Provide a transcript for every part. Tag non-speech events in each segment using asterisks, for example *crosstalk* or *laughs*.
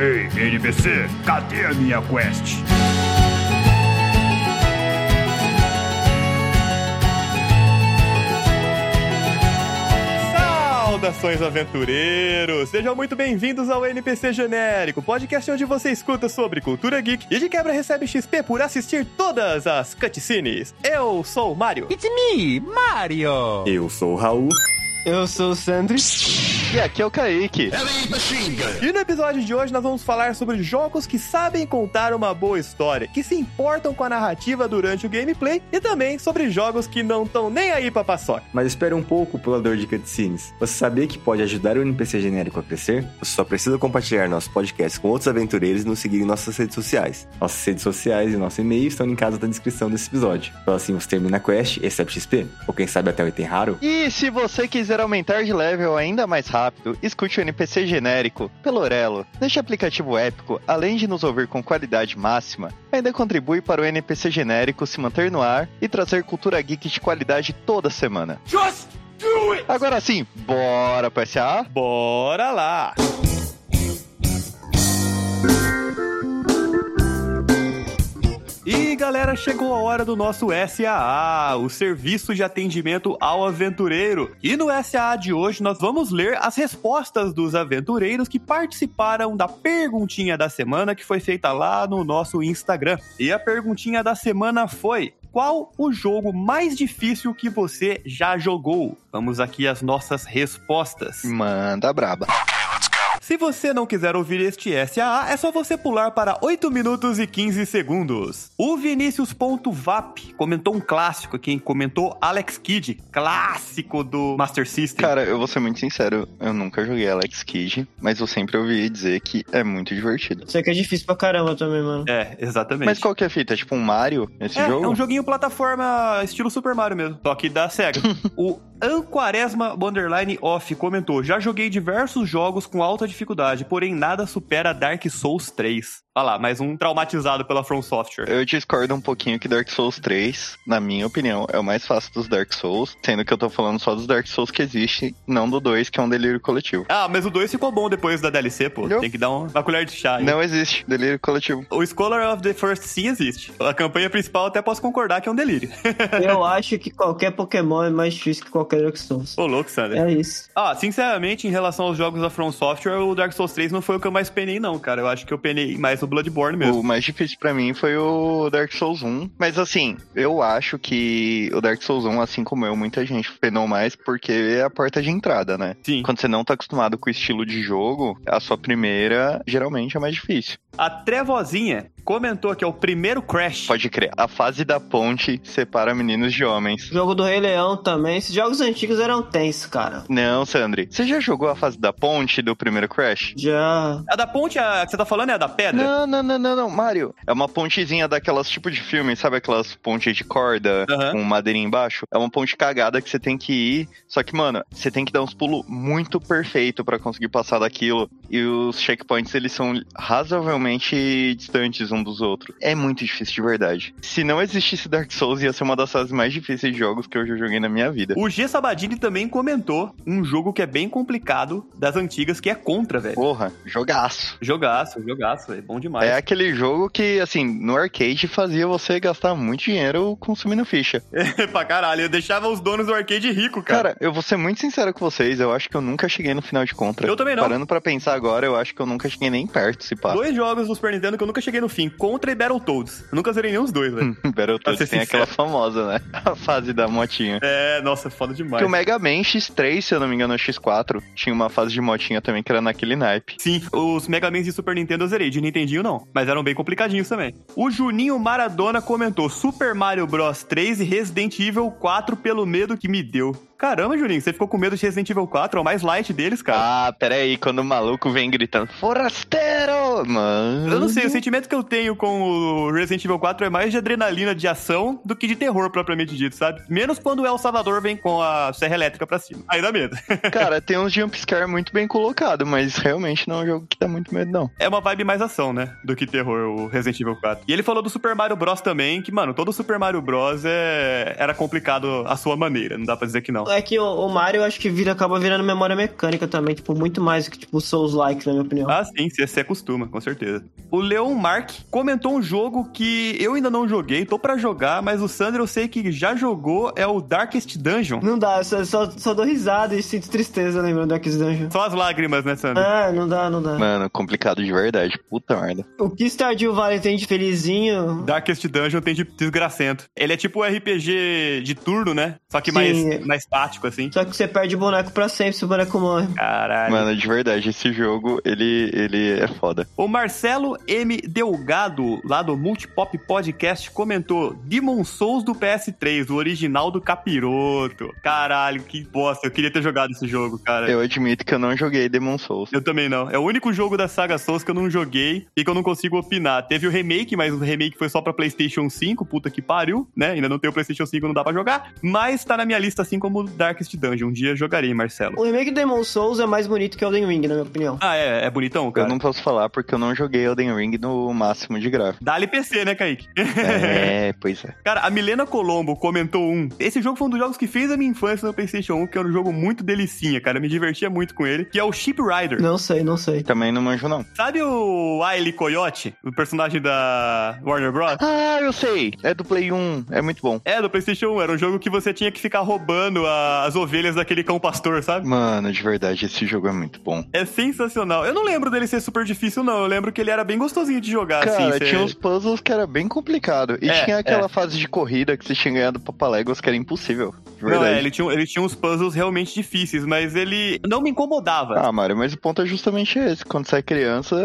Ei, NPC, cadê a minha quest? Saudações aventureiros! Sejam muito bem-vindos ao NPC Genérico, podcast onde você escuta sobre cultura geek e de quebra recebe XP por assistir todas as cutscenes. Eu sou o Mario. It's me, Mario! Eu sou o Raul. Eu sou o Sandri. E aqui é o Kaique. E no episódio de hoje nós vamos falar sobre jogos que sabem contar uma boa história, que se importam com a narrativa durante o gameplay e também sobre jogos que não estão nem aí pra paçoca. Mas espere um pouco, pulador de cutscenes. Você sabia que pode ajudar o NPC genérico a crescer? Você só precisa compartilhar nosso podcast com outros aventureiros e nos seguir em nossas redes sociais. Nossas redes sociais e nosso e-mail estão linkados na descrição desse episódio. Então assim você termina a quest, recebe XP, ou quem sabe até o item raro. E se você quiser aumentar de level ainda mais rápido, escute o NPC genérico pelo Orelo. Neste aplicativo épico, além de nos ouvir com qualidade máxima, ainda contribui para o NPC genérico se manter no ar e trazer cultura geek de qualidade toda semana. Just do it! Agora sim, bora pro SA? Bora lá! E galera, chegou a hora do nosso SAA, o Serviço de Atendimento ao Aventureiro. E no SAA de hoje nós vamos ler as respostas dos aventureiros que participaram da perguntinha da semana que foi feita lá no nosso Instagram. E a perguntinha da semana foi: qual o jogo mais difícil que você já jogou? Vamos aqui às nossas respostas. Manda braba. Se você não quiser ouvir este SAA, é só você pular para 8 minutos e 15 segundos. O Vinicius.vap comentou um clássico aqui, hein? comentou Alex Kidd, clássico do Master System. Cara, eu vou ser muito sincero, eu nunca joguei Alex Kidd, mas eu sempre ouvi dizer que é muito divertido. Isso aqui é difícil pra caramba também, mano. É, exatamente. Mas qual que é a fita? É tipo um Mario esse é, jogo? é um joguinho plataforma estilo Super Mario mesmo, só que da SEGA. *laughs* o Anquaresma Borderline Off comentou: Já joguei diversos jogos com alta dificuldade, porém nada supera Dark Souls 3. Olha lá, mais um traumatizado pela From Software. Eu discordo um pouquinho que Dark Souls 3, na minha opinião, é o mais fácil dos Dark Souls, sendo que eu tô falando só dos Dark Souls que existe, não do 2, que é um delírio coletivo. Ah, mas o 2 ficou bom depois da DLC, pô. Não. Tem que dar uma colher de chá. aí. Não existe delírio coletivo. O Scholar of the First Sin existe. A campanha principal até posso concordar que é um delírio. *laughs* Eu acho que qualquer Pokémon é mais difícil que qualquer Dark Souls. Ô, louco, Sander. É isso. Ah, sinceramente, em relação aos jogos da From Software, o Dark Souls 3 não foi o que eu mais penei, não, cara. Eu acho que eu penei mais no Bloodborne mesmo. O mais difícil pra mim foi o Dark Souls 1. Mas assim, eu acho que o Dark Souls 1, assim como eu, muita gente penou mais porque é a porta de entrada, né? Sim. Quando você não tá acostumado com o estilo de jogo, a sua primeira geralmente é mais difícil. A Trevozinha comentou que é o primeiro Crash. Pode crer. A fase da ponte separa meninos de homens. O jogo do Rei Leão também. Esses jogos antigos eram tensos, cara. Não, Sandri. Você já jogou a fase da ponte do primeiro Crash? Já. A da ponte a que você tá falando é a da pedra? Não, não, não, não, não, Mario. É uma pontezinha daquelas tipo de filme, sabe aquelas pontes de corda Aham. com madeirinha embaixo? É uma ponte cagada que você tem que ir. Só que, mano, você tem que dar uns pulos muito perfeito pra conseguir passar daquilo. E os checkpoints, eles são razoavelmente distantes um dos outros. É muito difícil de verdade. Se não existisse Dark Souls, ia ser uma das fases mais difíceis de jogos que eu já joguei na minha vida. O G Sabadini também comentou um jogo que é bem complicado das antigas, que é Contra, velho. Porra, jogaço. Jogaço, jogaço, velho. Bom demais. É aquele jogo que, assim, no arcade fazia você gastar muito dinheiro consumindo ficha. *laughs* pra caralho, eu deixava os donos do arcade rico, cara. Cara, eu vou ser muito sincero com vocês, eu acho que eu nunca cheguei no final de Contra. Eu também não. Parando pra pensar agora, eu acho que eu nunca cheguei nem perto, se pá. Dois jogos do Super Nintendo que eu nunca cheguei no fim, Contra e Battletoads. Eu nunca zerei nenhum dos dois, velho. *laughs* Battletoads tem sincero. aquela famosa, né? *laughs* A fase da motinha. é, nossa, foda demais. Que o Mega Man X3, se eu não me engano, é X4, tinha uma fase de motinha também que era naquele naipe. Sim, os Mega Mans de Super Nintendo eu zerei, de Nintendinho não, mas eram bem complicadinhos também. O Juninho Maradona comentou Super Mario Bros 3 e Resident Evil 4 pelo medo que me deu. Caramba, Juninho, você ficou com medo de Resident Evil 4? É o mais light deles, cara. Ah, pera aí, quando o maluco vem gritando, Forasteiro! Mano. Eu não sei, o sentimento que eu tenho com o Resident Evil 4 é mais de adrenalina de ação do que de terror propriamente dito, sabe? Menos quando o El Salvador vem com a serra elétrica pra cima. Aí dá medo. *laughs* Cara, tem uns jumpscare muito bem colocado, mas realmente não é um jogo que dá muito medo, não. É uma vibe mais ação, né? Do que terror, o Resident Evil 4. E ele falou do Super Mario Bros também, que, mano, todo Super Mario Bros é... era complicado à sua maneira, não dá pra dizer que não. É que o, o Mario eu acho que vira, acaba virando memória mecânica também, tipo, muito mais que tipo Souls-like, na minha opinião. Ah, sim, você se acostuma, com certeza. O Leon Mark comentou um jogo que eu ainda não joguei, tô pra jogar, mas o Sandro eu sei que já jogou, é o Darkest Dungeon. Não dá, só, só, só dou risada e sinto tristeza lembrando do Darkest Dungeon. Só as lágrimas, né, Sandro? Ah, não dá, não dá. Mano, complicado de verdade. Puta merda. O que Stardew Valley tem de felizinho... Darkest Dungeon tem de desgracento. Ele é tipo um RPG de turno, né? Só que Sim. mais, mais tático, assim. Só que você perde o boneco pra sempre se o boneco morre. Caralho. Mano, de verdade, esse jogo, ele, ele é foda. O Marcelo M. Delgado, lá do Multipop Podcast, comentou Demon Souls do PS3, o original do Capiroto. Caralho, que bosta. Eu queria ter jogado esse jogo, cara. Eu... Eu admito que eu não joguei Demon Souls. também não. É o único jogo da saga Souls que eu não joguei e que eu não consigo opinar. Teve o remake, mas o remake foi só pra PlayStation 5, puta que pariu, né? Ainda não tem o PlayStation 5, não dá pra jogar. Mas tá na minha lista, assim como o Darkest Dungeon. Um dia jogarei, Marcelo. O remake do Demon Souls é mais bonito que Elden Ring, na minha opinião. Ah, é? É bonitão, cara? Eu não posso falar porque eu não joguei Elden Ring no máximo de gráfico. Dá-lhe PC, né, Kaique? É, *laughs* pois é. Cara, a Milena Colombo comentou um. Esse jogo foi um dos jogos que fez a minha infância no PlayStation 1, que era um jogo muito delicinha, cara. Eu me divertia muito com ele, que é o Ship Rider. Não sei, não sei. Também não manjo, não. Sabe o Wile Coyote, o personagem da Warner Bros? Ah, eu sei. É do Play 1. É muito bom. É, do PlayStation 1. Era um jogo que você tinha que ficar roubando a- as ovelhas daquele cão pastor, sabe? Mano, de verdade, esse jogo é muito bom. É sensacional. Eu não lembro dele ser super difícil, não. Eu lembro que ele era bem gostosinho de jogar, Cara, assim. tinha uns puzzles que era bem complicado. E É, tinha aquela é. fase de corrida que você tinha ganhado pra Papaléguas que era impossível. De Não, verdade. é, ele tinha, ele tinha uns puzzles realmente difíceis, mas ele não me incomodava. Ah, Mário, mas o ponto é justamente esse. Quando você é criança,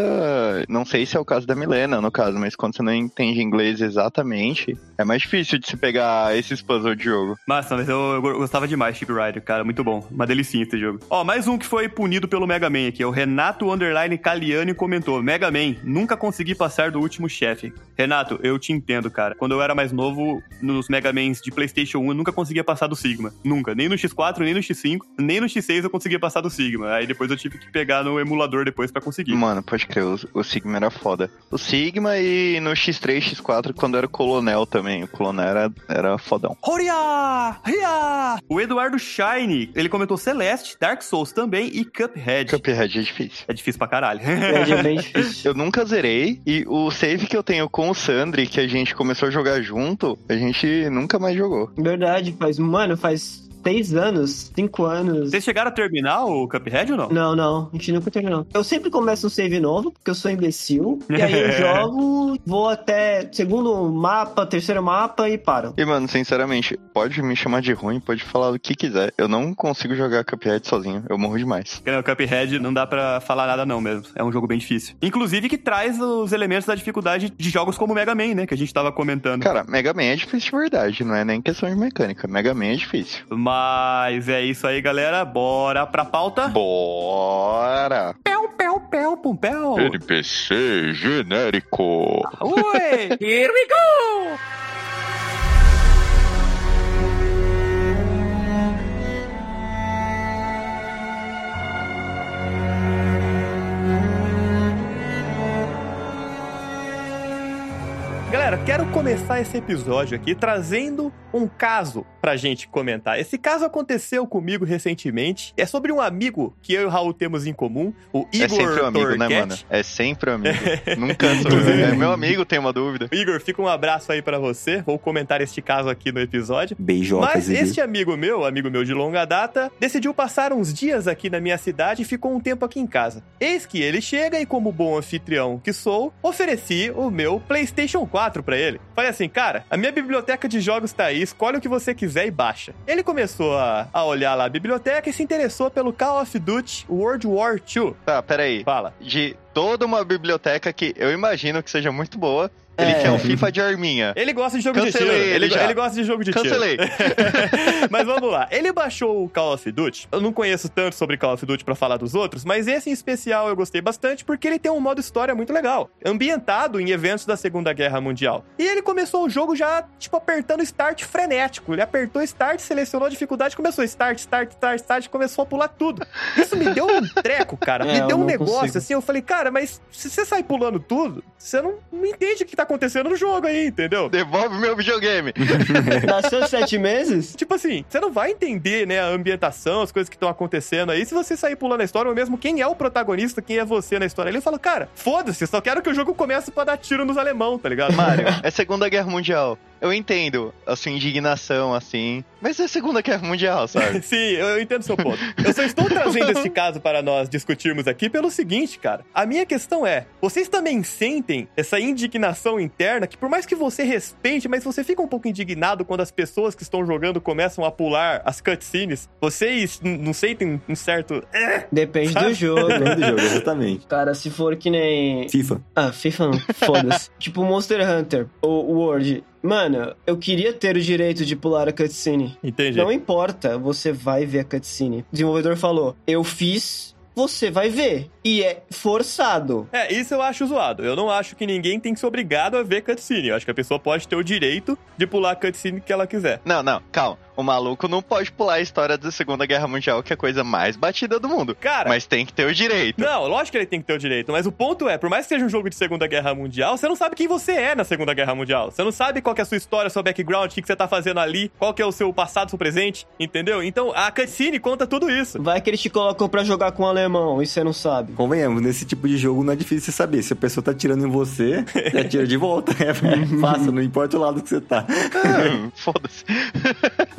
não sei se é o caso da Milena, no caso, mas quando você não entende inglês exatamente, é mais difícil de se pegar esses puzzles de jogo. Massa, mas eu, eu gostava demais de Chip Rider, cara. Muito bom. Uma delicinha esse jogo. Ó, mais um que foi punido pelo Mega Man aqui. O Renato Underline Caliani comentou: Mega Man, nunca consegui passar do último chefe. Renato, eu te entendo, cara. Quando eu era mais novo, nos Mega Mans de PlayStation 1, eu nunca conseguia passar do Sigma. Nunca. Nem no X4, nem no X5, nem no X6 eu conseguia passar do Sigma. Aí depois eu tive que pegar no emulador depois pra conseguir. Mano, pode crer, o, o Sigma era foda. O Sigma e no X3, X4, quando era o Colonel também. O Colonel era, era fodão. Horia! Ria! O Eduardo Shine, ele comentou Celeste, Dark Souls também e Cuphead. Cuphead é difícil. É difícil pra caralho. É *laughs* bem difícil. Eu nunca zerei e o save que eu tenho com o Sandri, que a gente começou a jogar junto, a gente nunca mais jogou. Verdade, faz, mano, faz seis anos, cinco anos. Vocês chegaram a terminar o Cuphead ou não? Não, não, a gente nunca terminou. Eu sempre começo um save novo, porque eu sou imbecil. E aí eu *laughs* jogo, vou até segundo mapa, terceiro mapa e paro. E, mano, sinceramente, pode me chamar de ruim, pode falar o que quiser. Eu não consigo jogar Cuphead sozinho, eu morro demais. Não, O Cuphead não dá pra falar nada não mesmo. É um jogo bem difícil. Inclusive que traz os elementos da dificuldade de jogos como Mega Man, né? Que a gente tava comentando. Cara, Mega Man é difícil de verdade, não é nem questão de mecânica. Mega Man é difícil. Mas é isso aí, galera. Bora pra pauta. Bora! Pel, pel, pel, pum, pel. NPC genérico. Oi! Here we go! Galera, quero começar esse episódio aqui trazendo um caso pra gente comentar. Esse caso aconteceu comigo recentemente. É sobre um amigo que eu e o Raul temos em comum, o Igor é sempre um amigo, né, Torquete. mano? É sempre um amigo. *laughs* Nunca É meu amigo, tem uma dúvida. Igor, fica um abraço aí pra você. Vou comentar este caso aqui no episódio. Beijocas, Mas este amigo meu, amigo meu de longa data, decidiu passar uns dias aqui na minha cidade e ficou um tempo aqui em casa. Eis que ele chega e, como bom anfitrião que sou, ofereci o meu PlayStation 4 pra ele. Falei assim, cara, a minha biblioteca de jogos tá aí, escolhe o que você quiser e baixa. Ele começou a, a olhar lá a biblioteca e se interessou pelo Call of Duty World War II. Tá, peraí. Fala. De toda uma biblioteca que eu imagino que seja muito boa, ele É. quer um FIFA de arminha. Ele gosta de jogo de Cancelei tiro. ele Ele, já. ele gosta de jogo de Cancelei. tiro. *laughs* mas vamos lá. Ele baixou o Call of Duty. Eu não conheço tanto sobre Call of Duty pra falar dos outros, mas esse em especial eu gostei bastante porque ele tem um modo história muito legal, ambientado em eventos da Segunda Guerra Mundial. E ele começou o jogo já, tipo, apertando start frenético. Ele apertou start, selecionou a dificuldade, começou start, start, start, start, começou a pular tudo. Isso me deu um treco, cara. *laughs* É, me eu deu um negócio consigo. assim. Eu falei, cara, mas se você sai pulando tudo, você não, não entende o que tá acontecendo no jogo aí, entendeu? Devolve meu videogame. *laughs* Nasceu sete meses? Tipo assim, você não vai entender, né, a ambientação, as coisas que estão acontecendo aí, se você sair pulando a história, ou mesmo quem é o protagonista, quem é você na história. Ele fala, cara, foda-se, só quero que o jogo comece pra dar tiro nos alemão, tá ligado? Mário, é Segunda Guerra Mundial. Eu entendo a sua indignação, assim. Mas é Segunda Guerra Mundial, sabe? *laughs* Sim, eu, entendo seu ponto. Eu só estou trazendo este caso para nós discutirmos aqui pelo seguinte, cara. A minha questão é: vocês também sentem essa indignação interna que, por mais que você respeite, mas você fica um pouco indignado quando as pessoas que estão jogando começam a pular as cutscenes? Vocês não sentem um certo. "Eh"? Depende do jogo. Depende do jogo, exatamente. Cara, se for que nem. FIFA. Ah, FIFA não, foda-se. *laughs* tipo Monster Hunter, ou World. Mano, eu queria ter o direito de pular a cutscene. Entendi. Não importa, você vai ver a cutscene. O desenvolvedor falou: Eu fiz, você vai ver. E é forçado. É, isso eu acho zoado. Eu não acho que ninguém tem que ser obrigado a ver cutscene. Eu acho que a pessoa pode ter o direito de pular a cutscene que ela quiser. Não, não, calma. O maluco não pode pular a história da Segunda Guerra Mundial, que é a coisa mais batida do mundo. Cara, Mas tem que ter o direito. Não, lógico que ele tem que ter o direito, mas o ponto é, por mais que seja um jogo de Segunda Guerra Mundial, você não sabe quem você é na Segunda Guerra Mundial. Você não sabe qual que é a sua história, seu background, o que, que você tá fazendo ali, qual que é o seu passado, seu presente, entendeu? Então, a cutscene conta tudo isso. Vai que eles te colocam pra jogar com o alemão e você não sabe. Convenhamos, nesse tipo de jogo não é difícil você saber. Se a pessoa tá tirando em você, você atira de volta. *laughs* É fácil, não importa o lado que você tá. Ah, *laughs* Foda-se.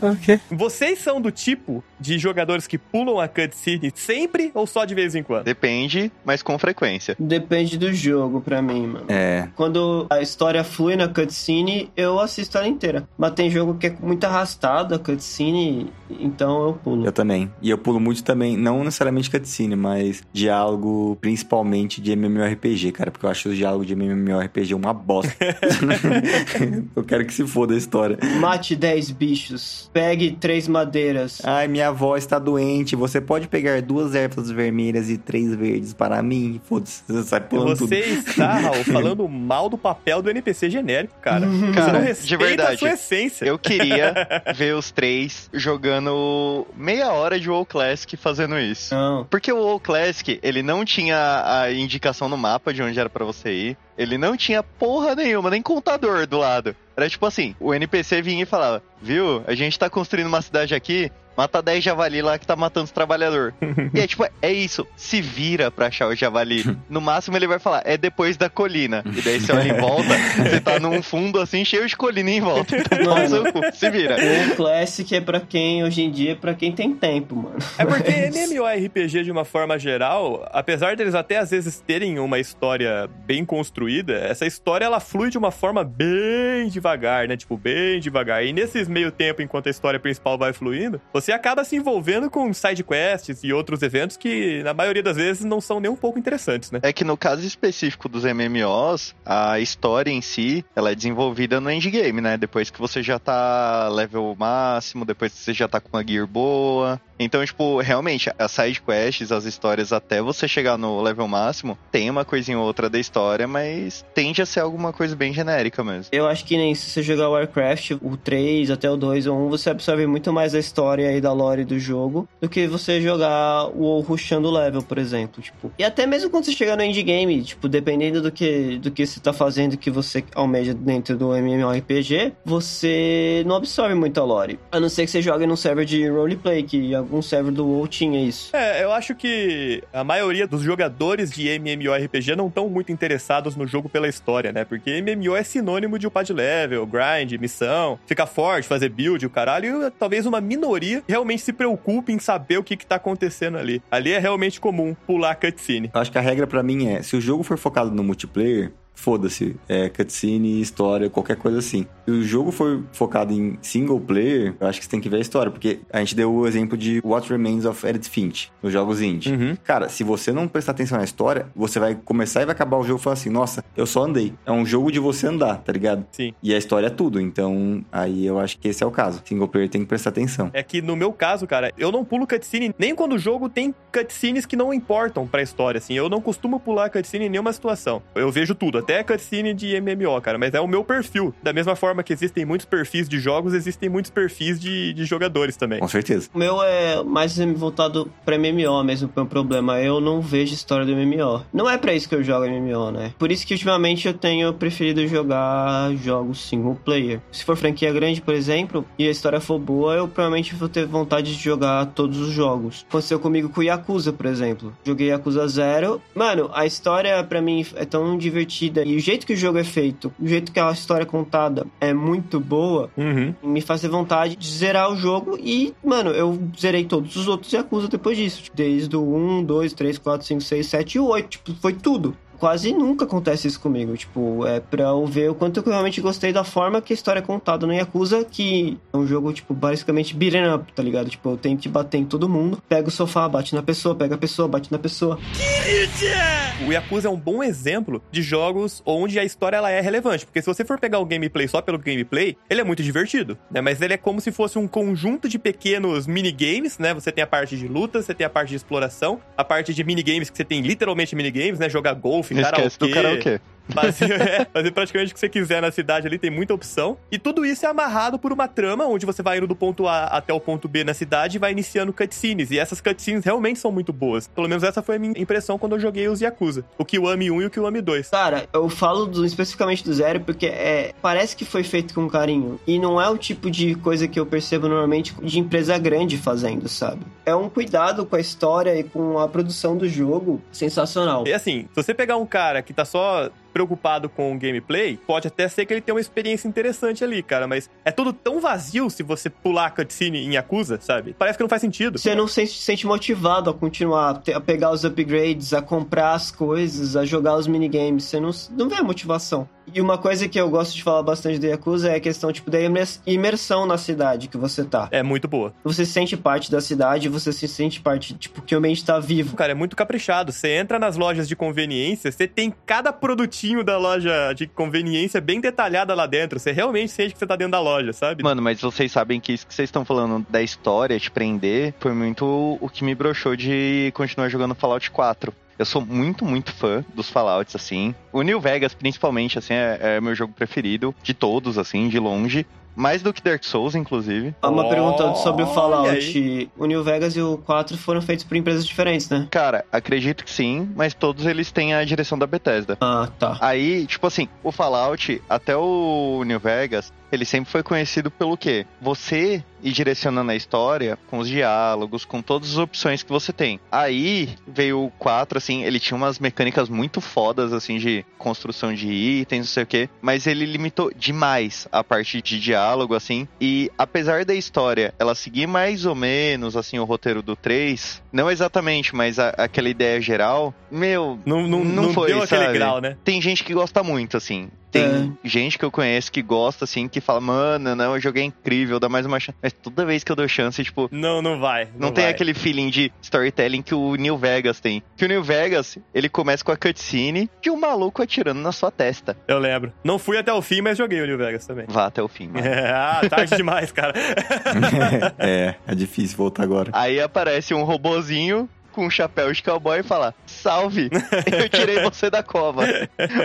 *laughs* Vocês são do tipo de jogadores que pulam a cutscene sempre ou só de vez em quando? Depende, mas com frequência. Depende do jogo pra mim, mano. É. Quando a história flui na cutscene, eu assisto ela inteira. Mas tem jogo que é muito arrastado a cutscene, então eu pulo. Eu também. E eu pulo muito também, não necessariamente cutscene, mas diálogo, principalmente de MMORPG, cara, porque eu acho os diálogos de MMORPG uma bosta. *laughs* eu quero que se foda a história. Mate 10 bichos. Pegue três madeiras. Ai, minha avó está doente. Você pode pegar duas ervas vermelhas e três verdes para mim? Foda-se, você sai pulando Você tudo. está, Raul, *laughs* falando mal do papel do NPC genérico, cara. Você Cara, não de verdade, a sua essência. Eu queria *laughs* ver os três jogando meia hora de WoW Classic fazendo isso. Não. Porque o WoW Classic, ele não tinha a indicação no mapa de onde era pra você ir. Ele não tinha porra nenhuma, nem contador do lado. Era tipo assim, o NPC vinha e falava, viu, a gente tá construindo uma cidade aqui, mata 10 javali lá que tá matando os trabalhadores. *laughs* e é tipo, é isso, se vira pra achar o javali. No máximo ele vai falar, é depois da colina. E daí você olha em volta, *laughs* você tá num fundo assim, cheio de colina em volta. *laughs* Então, pau no seu cu, se vira. O Classic é pra quem, hoje em dia, é pra quem tem tempo, mano. É porque MMORPG, de uma forma geral, apesar deles até às vezes terem uma história bem construída, essa história ela flui de uma forma bem devagar, né? Tipo, bem devagar. E nesses meio tempo, enquanto a história principal vai fluindo, você acaba se envolvendo com side quests e outros eventos que, na maioria das vezes, não são nem um pouco interessantes, né? É que no caso específico dos MMOs, a história em si, ela é desenvolvida no endgame, né? Depois que você já tá level máximo, depois que você já tá com uma gear boa. Então, tipo, realmente, as side quests, as histórias até você chegar no level máximo, tem uma coisinha ou outra da história, mas tende a ser alguma coisa bem genérica mesmo. Eu acho que nem se você jogar Warcraft, o 3 até o 2 ou 1, você absorve muito mais da história e da lore do jogo do que você jogar o rushando level, por exemplo, tipo. E até mesmo quando você chegar no endgame, tipo, dependendo do que do que você tá fazendo, que você almeja dentro do MMORPG, você não absorve muito a lore. A não ser que você jogue num server de roleplay, que algum server do WoW tinha isso. É, eu acho que a maioria dos jogadores de MMORPG não estão muito interessados no jogo pela história, né? Porque MMO é sinônimo de upar de level, grind, missão, ficar forte, fazer build, o caralho. E talvez uma minoria realmente se preocupe em saber o que, que tá acontecendo ali. Ali é realmente comum pular a cutscene. Eu acho que a regra pra mim é, se o jogo for focado no multiplayer, foda-se, é cutscene, história, qualquer coisa assim. Se o jogo for focado em single player, eu acho que você tem que ver a história, porque a gente deu o exemplo de What Remains of Edith Finch, nos jogos indie. Uhum. Cara, se você não prestar atenção na história, você vai começar e vai acabar o jogo falando assim, nossa, eu só andei. É um jogo de você andar, tá ligado? Sim. E a história é tudo, então aí eu acho que esse é o caso. Single player tem que prestar atenção. É que no meu caso, cara, eu não pulo cutscene nem quando o jogo tem cutscenes que não importam pra história, assim. Eu não costumo pular cutscene em nenhuma situação. Eu vejo tudo. Até cutscene de MMO, cara, mas é o meu perfil. Da mesma forma que existem muitos perfis de jogos, existem muitos perfis de, de jogadores também. Com certeza. O meu é mais voltado pra MMO mesmo, pro problema. Eu não vejo história do MMO. Não é pra isso que eu jogo MMO, né? Por isso que ultimamente eu tenho preferido jogar jogos single player. Se for franquia grande, por exemplo, e a história for boa, eu provavelmente vou ter vontade de jogar todos os jogos. Aconteceu comigo com Yakuza, por exemplo. Joguei Yakuza Zero. Mano, a história pra mim é tão divertida e o jeito que o jogo é feito, o jeito que a história é contada é muito boa, Uhum. me faz ter vontade de zerar o jogo e, mano, eu zerei todos os outros Yakuza depois disso. Tipo, Desde o 1, 2, 3, 4, 5, 6, 7 e 8. Tipo, foi tudo. Quase nunca acontece isso comigo. Tipo, é pra eu ver o quanto eu realmente gostei da forma que a história é contada no Yakuza, que é um jogo, tipo, basicamente beat'em up, tá ligado? Tipo, eu tenho que bater em todo mundo. Pega o sofá, bate na pessoa, pega a pessoa, bate na pessoa. O Yakuza é um bom exemplo de jogos onde a história ela é relevante, porque se você for pegar o gameplay só pelo gameplay, ele é muito divertido, né? Mas ele é como se fosse um conjunto de pequenos minigames, né? Você tem a parte de luta, você tem a parte de exploração, a parte de minigames que você tem literalmente minigames, né? Jogar golfe, Não esquece do karaokê. Fazer, *laughs* é, fazer praticamente o que você quiser na cidade ali, tem muita opção. E tudo isso é amarrado por uma trama, onde você vai indo do ponto A até o ponto B na cidade e vai iniciando cutscenes. E essas cutscenes realmente são muito boas. Pelo menos essa foi a minha impressão quando eu joguei os Yakuza. O Kiwami 1 e o Kiwami 2. Cara, eu falo do- especificamente do Zero porque é, parece que foi feito com carinho. E não é o tipo de coisa que eu percebo normalmente de empresa grande fazendo, sabe? É um cuidado com a história e com a produção do jogo sensacional. E assim, se você pegar um cara que tá só preocupado com o gameplay, pode até ser que ele tenha uma experiência interessante ali, cara, mas é tudo tão vazio se você pular a cutscene em Yakuza, sabe? Parece que não faz sentido. Você não se sente motivado a continuar, a pegar os upgrades, a comprar as coisas, a jogar os minigames. Você não, não vê a motivação. E uma coisa que eu gosto de falar bastante do Yakuza é a questão, tipo, da imers- imersão na cidade que você tá. É muito boa. Você se sente parte da cidade, você se sente parte, tipo, que o ambiente tá vivo. Cara, é muito caprichado. Você entra nas lojas de conveniência, você tem cada produtinho da loja de conveniência bem detalhada lá dentro. Você realmente sente que você tá dentro da loja, sabe? Mano, mas vocês sabem que isso que vocês estão falando da história, te prender, foi muito o que me broxou de continuar jogando Fallout 4. Eu sou muito, muito fã dos Fallouts, assim. O New Vegas, principalmente, assim, é, é meu jogo preferido de todos, assim, de longe. Mais do que Dark Souls, inclusive. Uma Olha pergunta sobre o. Fallout. O New Vegas e o 4 foram feitos por empresas diferentes, né? Cara, acredito que sim, mas todos eles têm a direção da Bethesda. Ah, tá. Aí, tipo assim, o Fallout, até o New Vegas, ele sempre foi conhecido pelo quê? Você ir direcionando a história com os diálogos, com todas as opções que você tem. Aí veio o 4, assim, ele tinha umas mecânicas muito fodas, assim, de construção de itens, não sei o quê, mas ele limitou demais a parte de diálogo, assim, e apesar da história ela seguir mais ou menos, assim, o roteiro do 3, não exatamente, mas a- aquela ideia geral, meu, Não, não, Não não, foi, deu aquele sabe? grau, né? tem gente que gosta muito, assim. Tem gente que eu conheço que gosta, assim, que fala, mano, não, o jogo é incrível, dá mais uma chance. Mas toda vez que eu dou chance, tipo, Não, não vai. não, tem vai. aquele feeling de storytelling que o New Vegas tem. Que o New Vegas, ele começa com a cutscene de um maluco atirando na sua testa. Eu lembro. Não fui até o fim, mas joguei o New Vegas também. Vá até o fim, mano. *laughs* ah, tarde demais, cara. *laughs* é, é difícil voltar agora. Aí aparece um robozinho com um chapéu de cowboy e fala: Salve, eu tirei você da cova. *laughs*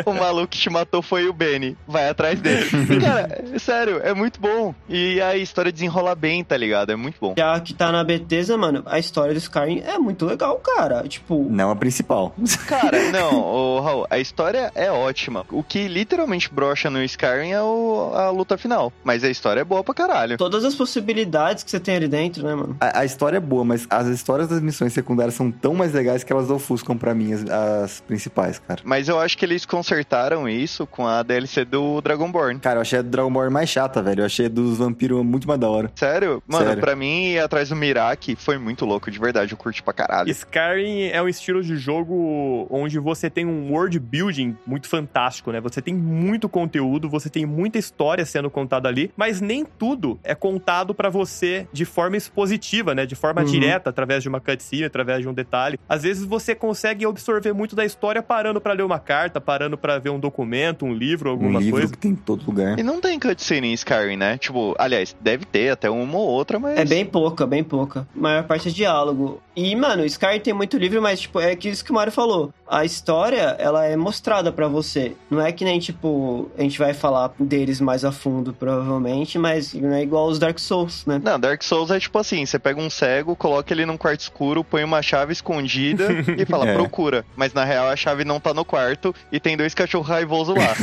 O maluco que te matou foi o Benny. Vai atrás dele. *laughs* Cara, é sério, é muito bom. E a história desenrola bem, tá ligado? É muito bom. Já que tá na Bethesda, mano, a história do Skyrim é muito legal, cara. Tipo, Não a principal. Cara, *laughs* não, ô, Raul, a história é ótima. O que literalmente brocha no Skyrim é o- a luta final. Mas a história é boa pra caralho. todas as possibilidades que você tem ali dentro, né, mano? A, a história é boa, mas as histórias das missões secundárias são tão mais legais que elas ofuscam pra mim as, as principais, cara. Mas eu acho que eles consertaram isso com a DLC do Dragonborn. Cara, eu achei a Dragon Ball mais chata, velho. Eu achei a dos vampiros muito mais da hora. Sério? Mano, Sério. pra mim, ir atrás do Miraki foi muito louco, de verdade. Eu curti pra caralho. Skyrim é um estilo de jogo onde você tem um world building muito fantástico, né? Você tem muito conteúdo, você tem muita história sendo contada ali, mas nem tudo é contado pra você de forma expositiva, né? De forma Uhum. direta, através de uma cutscene, através de um um detalhe. Às vezes você consegue absorver muito da história parando pra ler uma carta, parando pra ver um documento, um livro, Um alguma livro coisa. que tem em todo lugar. E não tem cutscene em Skyrim, né? Tipo, aliás, deve ter até uma ou outra, mas. É bem pouca, bem pouca. A maior parte é diálogo. E, mano, Skyrim tem muito livro, mas, tipo, é isso que o Mario falou. A história, ela é mostrada pra você. Não é que nem, tipo, a gente vai falar deles mais a fundo, provavelmente, mas não é igual os Dark Souls, né? Não, Dark Souls é tipo assim: você pega um cego, coloca ele num quarto escuro, põe uma chave escondida e fala, *laughs* É. procura. Mas na real a chave não tá no quarto e tem dois cachorros raivosos lá.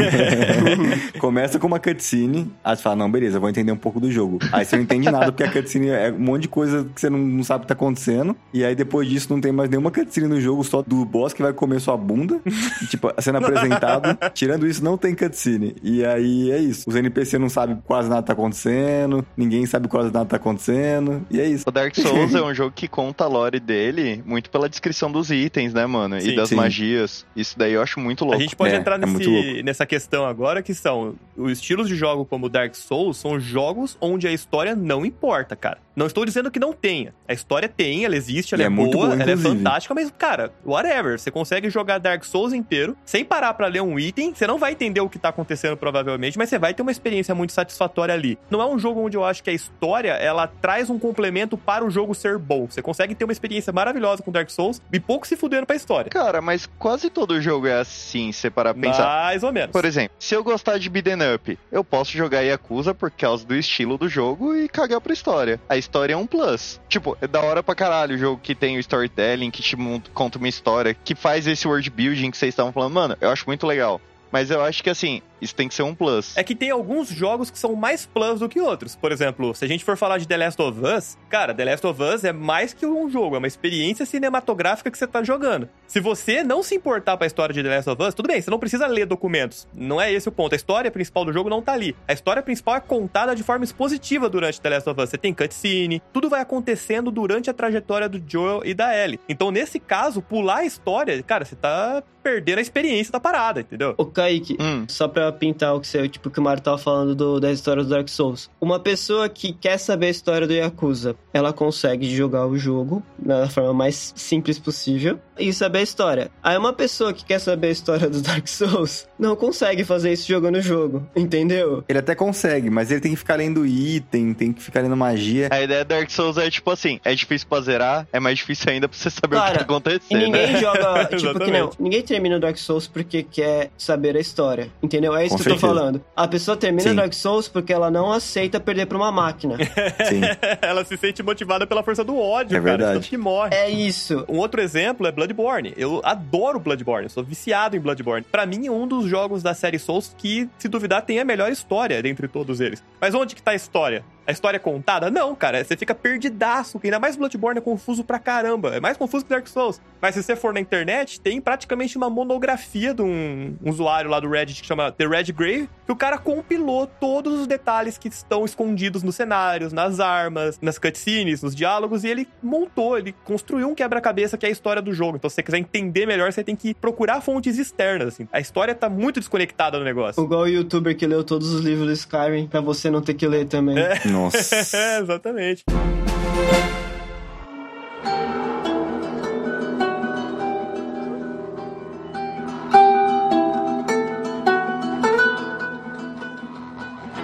*laughs* Começa com uma cutscene, aí você fala, não, beleza, vou entender um pouco do jogo. Aí você não entende nada, porque a cutscene é um monte de coisa que você não, não sabe o que tá acontecendo. E aí depois disso não tem mais nenhuma cutscene no jogo, só do boss que vai comer sua bunda. E, *laughs* tipo, sendo apresentado. Tirando isso, não tem cutscene. E aí é isso. Os NPC não sabem quase nada tá acontecendo, ninguém sabe quase nada tá acontecendo. E é isso. O Dark Souls é um jogo que conta a lore dele muito pela descrição dos itens, né, mano? Sim. e das Sim. magias. Isso daí eu acho muito louco. A gente pode É, entrar é nesse, louco. nessa questão agora, que são os estilos de jogo como Dark Souls, são jogos onde a história não importa, cara. Não estou dizendo que não tenha. A história tem, ela existe, ela E é, é muito boa, boa, ela é fantástica, mas, cara, whatever. Você consegue jogar Dark Souls inteiro, sem parar pra ler um item, você não vai entender o que tá acontecendo provavelmente, mas você vai ter uma experiência muito satisfatória ali. Não é um jogo onde eu acho que a história, ela traz um complemento para o jogo ser bom. Você consegue ter uma experiência maravilhosa com Dark Souls e pouco se fudendo pra história. Cara, mas quase todo jogo é assim, se parar pra pensar. Mais ou menos. Por exemplo, se eu gostar de beat'em up, eu posso jogar Yakuza por causa do estilo do jogo e cagar pra história. A história é um plus. Tipo, é da hora pra caralho o jogo que tem o storytelling, que te conta uma história, que faz esse world building que vocês estavam falando. Mano, eu acho muito legal. Mas eu acho que assim, isso tem que ser um plus. É que tem alguns jogos que são mais plus do que outros. Por exemplo, se a gente for falar de The Last of Us, cara, The Last of Us é mais que um jogo, é uma experiência cinematográfica que você tá jogando. Se você não se importar pra história de The Last of Us, tudo bem, você não precisa ler documentos. Não é esse o ponto. A história principal do jogo não tá ali. A história principal é contada de forma expositiva durante The Last of Us. Você tem cutscene, tudo vai acontecendo durante a trajetória do Joel e da Ellie. Então, nesse caso, pular a história, cara, você tá perdendo a experiência da parada, entendeu? Ô, Kaique, Hum. só pra pintar o que você, tipo, que o Mario tava falando do, da história do Dark Souls. Uma pessoa que quer saber a história do Yakuza, ela consegue jogar o jogo da forma mais simples possível e saber a história. Aí uma pessoa que quer saber a história do Dark Souls não consegue fazer isso jogando o jogo, entendeu? Ele até consegue, mas ele tem que ficar lendo item, tem que ficar lendo magia. A ideia do Dark Souls é tipo assim, é difícil pra zerar, é mais difícil ainda pra você saber o que Cara, tá acontecendo. E ninguém joga, *laughs* tipo, que não. Ninguém termina o Dark Souls porque quer saber a história. Entendeu? É isso Com que eu tô certeza. falando. A pessoa termina Sim. Dark Souls porque ela não aceita perder pra uma máquina. *laughs* Sim. *laughs* Ela se sente motivada pela força do ódio, É cara. verdade. Tanto que morre. é isso. Um outro exemplo é Bloodborne. Eu adoro Bloodborne, eu sou viciado em Bloodborne. Pra mim, é um dos jogos da série Souls que, se duvidar, tem a melhor história dentre todos eles. Mas onde que tá a história? A história é contada? Não, cara. Você fica perdidaço. Ainda mais Bloodborne é confuso pra caramba. É mais confuso que Dark Souls. Mas se você for na internet, tem praticamente uma monografia de um, um usuário lá do Reddit que chama The Red Grave, que o cara compilou todos os detalhes que estão escondidos nos cenários, nas armas, nas cutscenes, nos diálogos, e ele montou, ele construiu um quebra-cabeça que é a história do jogo. Então, se você quiser entender melhor, você tem que procurar fontes externas, assim. A história tá muito desconectada no negócio. Igual o youtuber que leu todos os livros do Skyrim pra você não ter que ler também. *laughs* Nossa. É, *laughs* exatamente.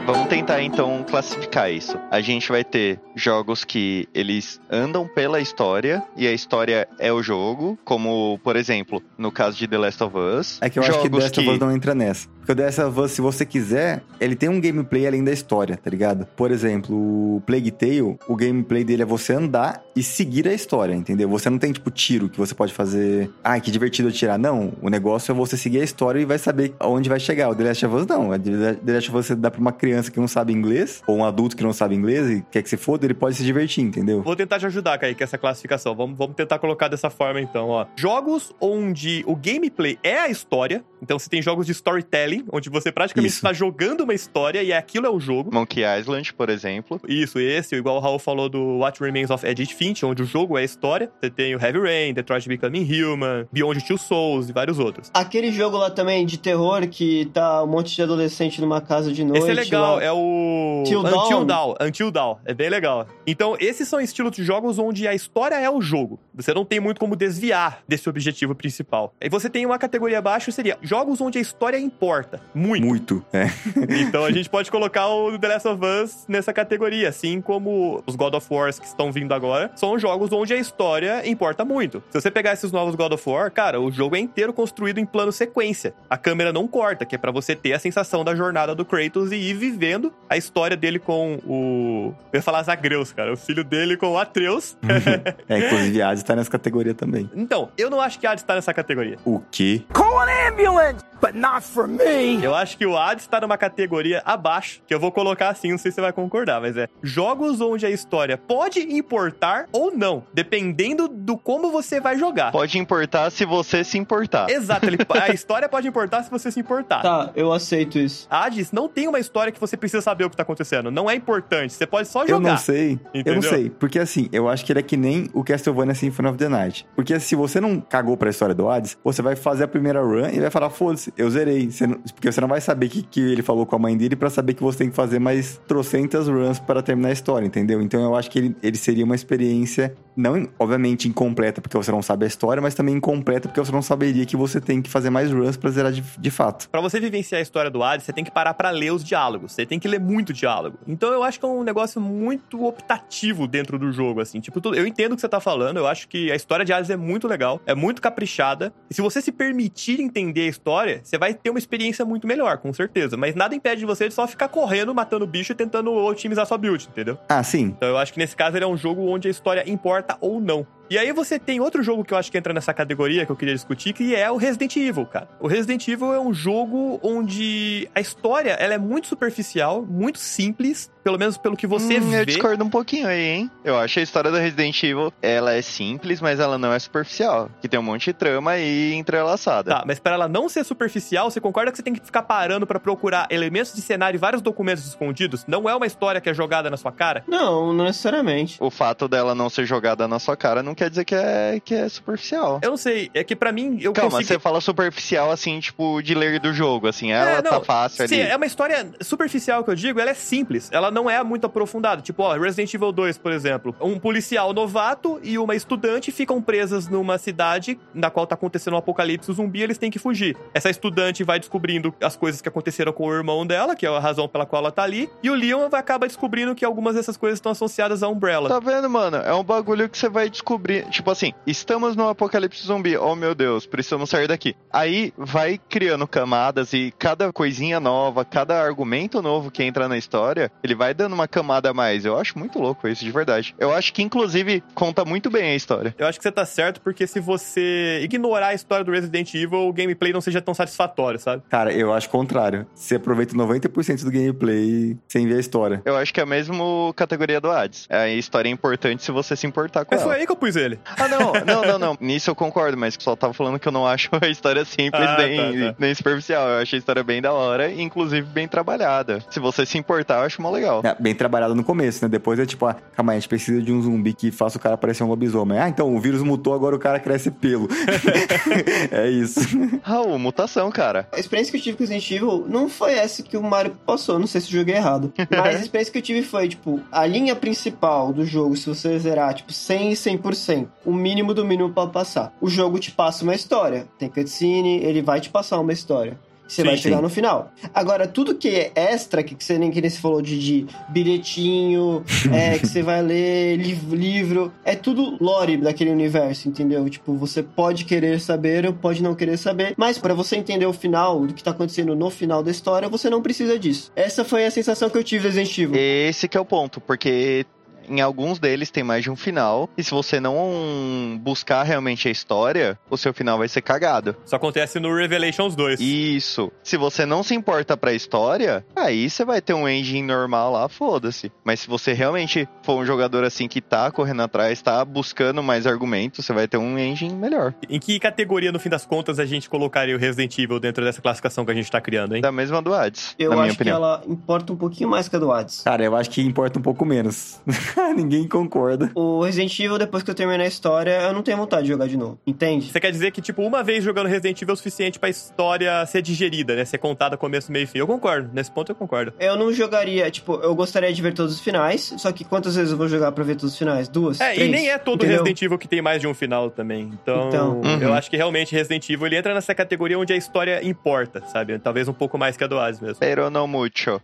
Vamos tentar então classificar isso. A gente vai ter jogos que eles andam pela história e a história é o jogo, como por exemplo, no caso de The Last of Us. É que eu acho que jogos The Last of Us não entra nessa. Porque o Last of Us, se você quiser, ele tem um gameplay além da história, tá ligado? Por exemplo, o Plague Tale, o gameplay dele é você andar e seguir a história, entendeu? Você não tem, tipo, tiro que você pode fazer. Ai, que divertido atirar. Não, o negócio é você seguir a história e vai saber aonde vai chegar. O The Last of Us não. O The Last of Us você dá pra uma criança que não sabe inglês, ou um adulto que não sabe inglês e quer que se foda, ele pode se divertir, entendeu? Vou tentar te ajudar, Kaique, essa classificação. Vamos, vamos tentar colocar dessa forma, então, ó. Jogos onde o gameplay é a história. Então, você tem jogos de storytelling, onde você praticamente Isso. está jogando uma história e aquilo é o jogo. Monkey Island, por exemplo. Isso, esse, igual o Raul falou do What Remains of Edith Finch, onde o jogo é a história. Você tem o Heavy Rain, Detroit Becoming Human, Beyond Two Souls e vários outros. Aquele jogo lá também de terror que tá um monte de adolescente numa casa de noite. Esse é legal, lá. é o Till Until Dawn. Dawn. Until Dawn. É bem legal. Então, esses são estilos de jogos onde a história é o jogo. Você não tem muito como desviar desse objetivo principal. E você tem uma categoria abaixo, seria jogos onde a história importa. Muito. Muito, é. *laughs* Então a gente pode colocar o The Last of Us nessa categoria, assim como os God of Wars que estão vindo agora, são jogos onde a história importa muito. Se você pegar esses novos God of War, cara, o jogo é inteiro construído em plano sequência. A câmera não corta, que é pra você ter a sensação da jornada do Kratos e ir vivendo a história dele com o. Eu ia falar Zagreus, cara. O filho dele com o Atreus. *laughs* é, inclusive Hades tá nessa categoria também. então, eu não acho que Hades tá nessa categoria. O quê? Call an ambulance, but not for me. Eu acho que o Hades tá numa categoria abaixo, que eu vou colocar assim, não sei se você vai concordar, mas é jogos onde a história pode importar ou não, dependendo do como você vai jogar. Pode importar se você se importar. Exato, ele- *laughs* a história pode importar se você se importar. Tá, eu aceito isso. Hades não tem uma história que você precisa saber o que tá acontecendo. Não é importante. Você pode só Eu jogar. não sei. Eu Entendeu? não sei. Porque assim, eu acho que ele é que nem o Castlevania Symphony of the Night. Porque se você não cagou pra história do Hades, você vai fazer a primeira run e vai falar, foda-se, eu zerei. Você não- porque você não vai saber que, que ele falou com a mãe dele pra saber que você tem que fazer mais trocentas runs para terminar a história, entendeu? Então eu acho que ele, ele seria uma experiência, não, obviamente, incompleta porque você não sabe a história, mas também incompleta porque você não saberia que você tem que fazer mais runs pra zerar de, de fato. Pra você vivenciar a história do Hades, você tem que parar pra ler os diálogos. Você tem que ler muito diálogo. Então eu acho que é um negócio muito optativo dentro do jogo, assim. Tipo, eu entendo o que você tá falando. Eu acho que a história de Hades é muito legal, é muito caprichada. E se você se permitir entender a história, você vai ter uma experiência muito melhor, com certeza. Mas nada impede de você de só ficar correndo, matando bicho e tentando otimizar sua build, entendeu? Ah, sim. Então eu acho que nesse caso ele é um jogo onde a história importa ou não. E aí você tem outro jogo que eu acho que entra nessa categoria que eu queria discutir, que é o Resident Evil, cara. O Resident Evil é um jogo onde a história ela é muito superficial, muito simples, pelo menos pelo que você Hum, vê. Eu discordo um pouquinho aí, hein? Eu acho a história do Resident Evil, ela é simples, mas ela não é superficial. Que tem um monte de trama aí entrelaçada. Tá, mas para ela não ser superficial, você concorda que você tem que ficar parando pra procurar elementos de cenário e vários documentos escondidos? Não é uma história que é jogada na sua cara? Não, não necessariamente. O fato dela não ser jogada na sua cara não quer dizer que é, que é superficial. Eu não sei, é que pra mim eu Calma, consigo... você fala superficial assim, tipo, de ler do jogo, assim, ela É, tá não, fácil Sim, ali. é uma história superficial que eu digo, ela é simples, ela não é muito aprofundada. Tipo, ó, Resident Evil 2, por exemplo. Um policial novato e uma estudante ficam presas numa cidade na qual tá acontecendo um apocalipse zumbi, eles têm que fugir. Essa estudante vai descobrindo as coisas que aconteceram com o irmão dela, que é a razão pela qual ela tá ali, e o Leon vai acabar descobrindo que algumas dessas coisas estão associadas à Umbrella. Tá vendo, mano? É um bagulho que você vai descobrir. Tipo assim, estamos no apocalipse zumbi. Oh meu Deus, precisamos sair daqui. Aí vai criando camadas e cada coisinha nova, cada argumento novo que entra na história, ele vai dando uma camada a mais. Eu acho muito louco isso, de verdade. Eu acho que, inclusive, conta muito bem a história. Eu acho que você tá certo, porque se você ignorar a história do Resident Evil, o gameplay não seja tão satisfatório, sabe? Cara, eu acho o contrário. Você aproveita 90% do gameplay sem ver a história. Eu acho que é a mesma categoria do Hades. A história é importante se você se importar com Mas ela. foi aí que eu pus ele. Ah, não, não, não, não. *laughs* Nisso eu concordo, mas só tava falando que eu não acho a história simples Ah, nem, tá, tá. nem superficial. Eu achei a história bem da hora e, inclusive, bem trabalhada. Se você se importar, eu acho mó legal. É, bem trabalhado no começo, né? Depois é tipo, ah, calma aí, a gente precisa de um zumbi que faça o cara parecer um lobisomem. Ah, então o vírus mutou, agora o cara cresce pelo. *laughs* *laughs* é isso. Raul, mutação, cara. A experiência que eu tive com Resident Evil não foi essa que o Mario passou, não sei se eu joguei errado. Mas a experiência que eu tive foi, tipo, a linha principal do jogo, se você zerar, tipo, 100 e 100%, o mínimo do mínimo pra passar. O jogo te passa uma história. Tem cutscene, ele vai te passar uma história. Você Sim, vai chegar sim. no final. Agora, tudo que é extra, que você nem que nem se falou de, de bilhetinho, é, *laughs* que você vai ler liv- livro, é tudo lore daquele universo, entendeu? Tipo, você pode querer saber ou pode não querer saber, mas pra você entender o final, do que tá acontecendo no final da história, você não precisa disso. Essa foi a sensação que eu tive do Resident Evil. Esse que é o ponto, porque em alguns deles tem mais de um final, e se você não buscar realmente a história, o seu final vai ser cagado. Isso acontece no Revelations 2. Isso. Se você não se importa pra história, aí você vai ter um engine normal lá, foda-se. Mas se você realmente for um jogador assim que tá correndo atrás, tá buscando mais argumentos, você vai ter um engine melhor. Em que categoria, no fim das contas, a gente colocaria o Resident Evil dentro dessa classificação que a gente tá criando, hein? Da mesma do Hades, Eu na minha acho que ela importa um pouquinho mais que a do Hades. Cara, eu acho que importa um pouco menos. *laughs* *laughs* Ninguém concorda. O Resident Evil, depois que eu terminar a história, eu não tenho vontade de jogar de novo. Entende? Você quer dizer que, tipo, uma vez jogando Resident Evil é o suficiente pra história ser digerida, né? Ser contada começo, meio e fim. Eu concordo. Nesse ponto eu concordo. Eu não jogaria, tipo, eu gostaria de ver todos os finais, só que quantas vezes eu vou jogar pra ver todos os finais? Duas? É, três? e nem é todo Entendeu? Resident Evil que tem mais de um final também. Então, Então. eu Uhum. acho que realmente Resident Evil ele entra nessa categoria onde a história importa, sabe? Talvez um pouco mais que a do Hades mesmo. Pero no mucho.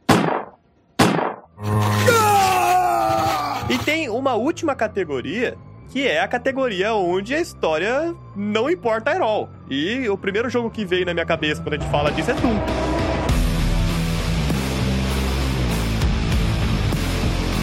E tem uma última categoria, que é a categoria onde a história não importa at all. E o primeiro jogo que veio na minha cabeça quando a gente fala disso é Doom.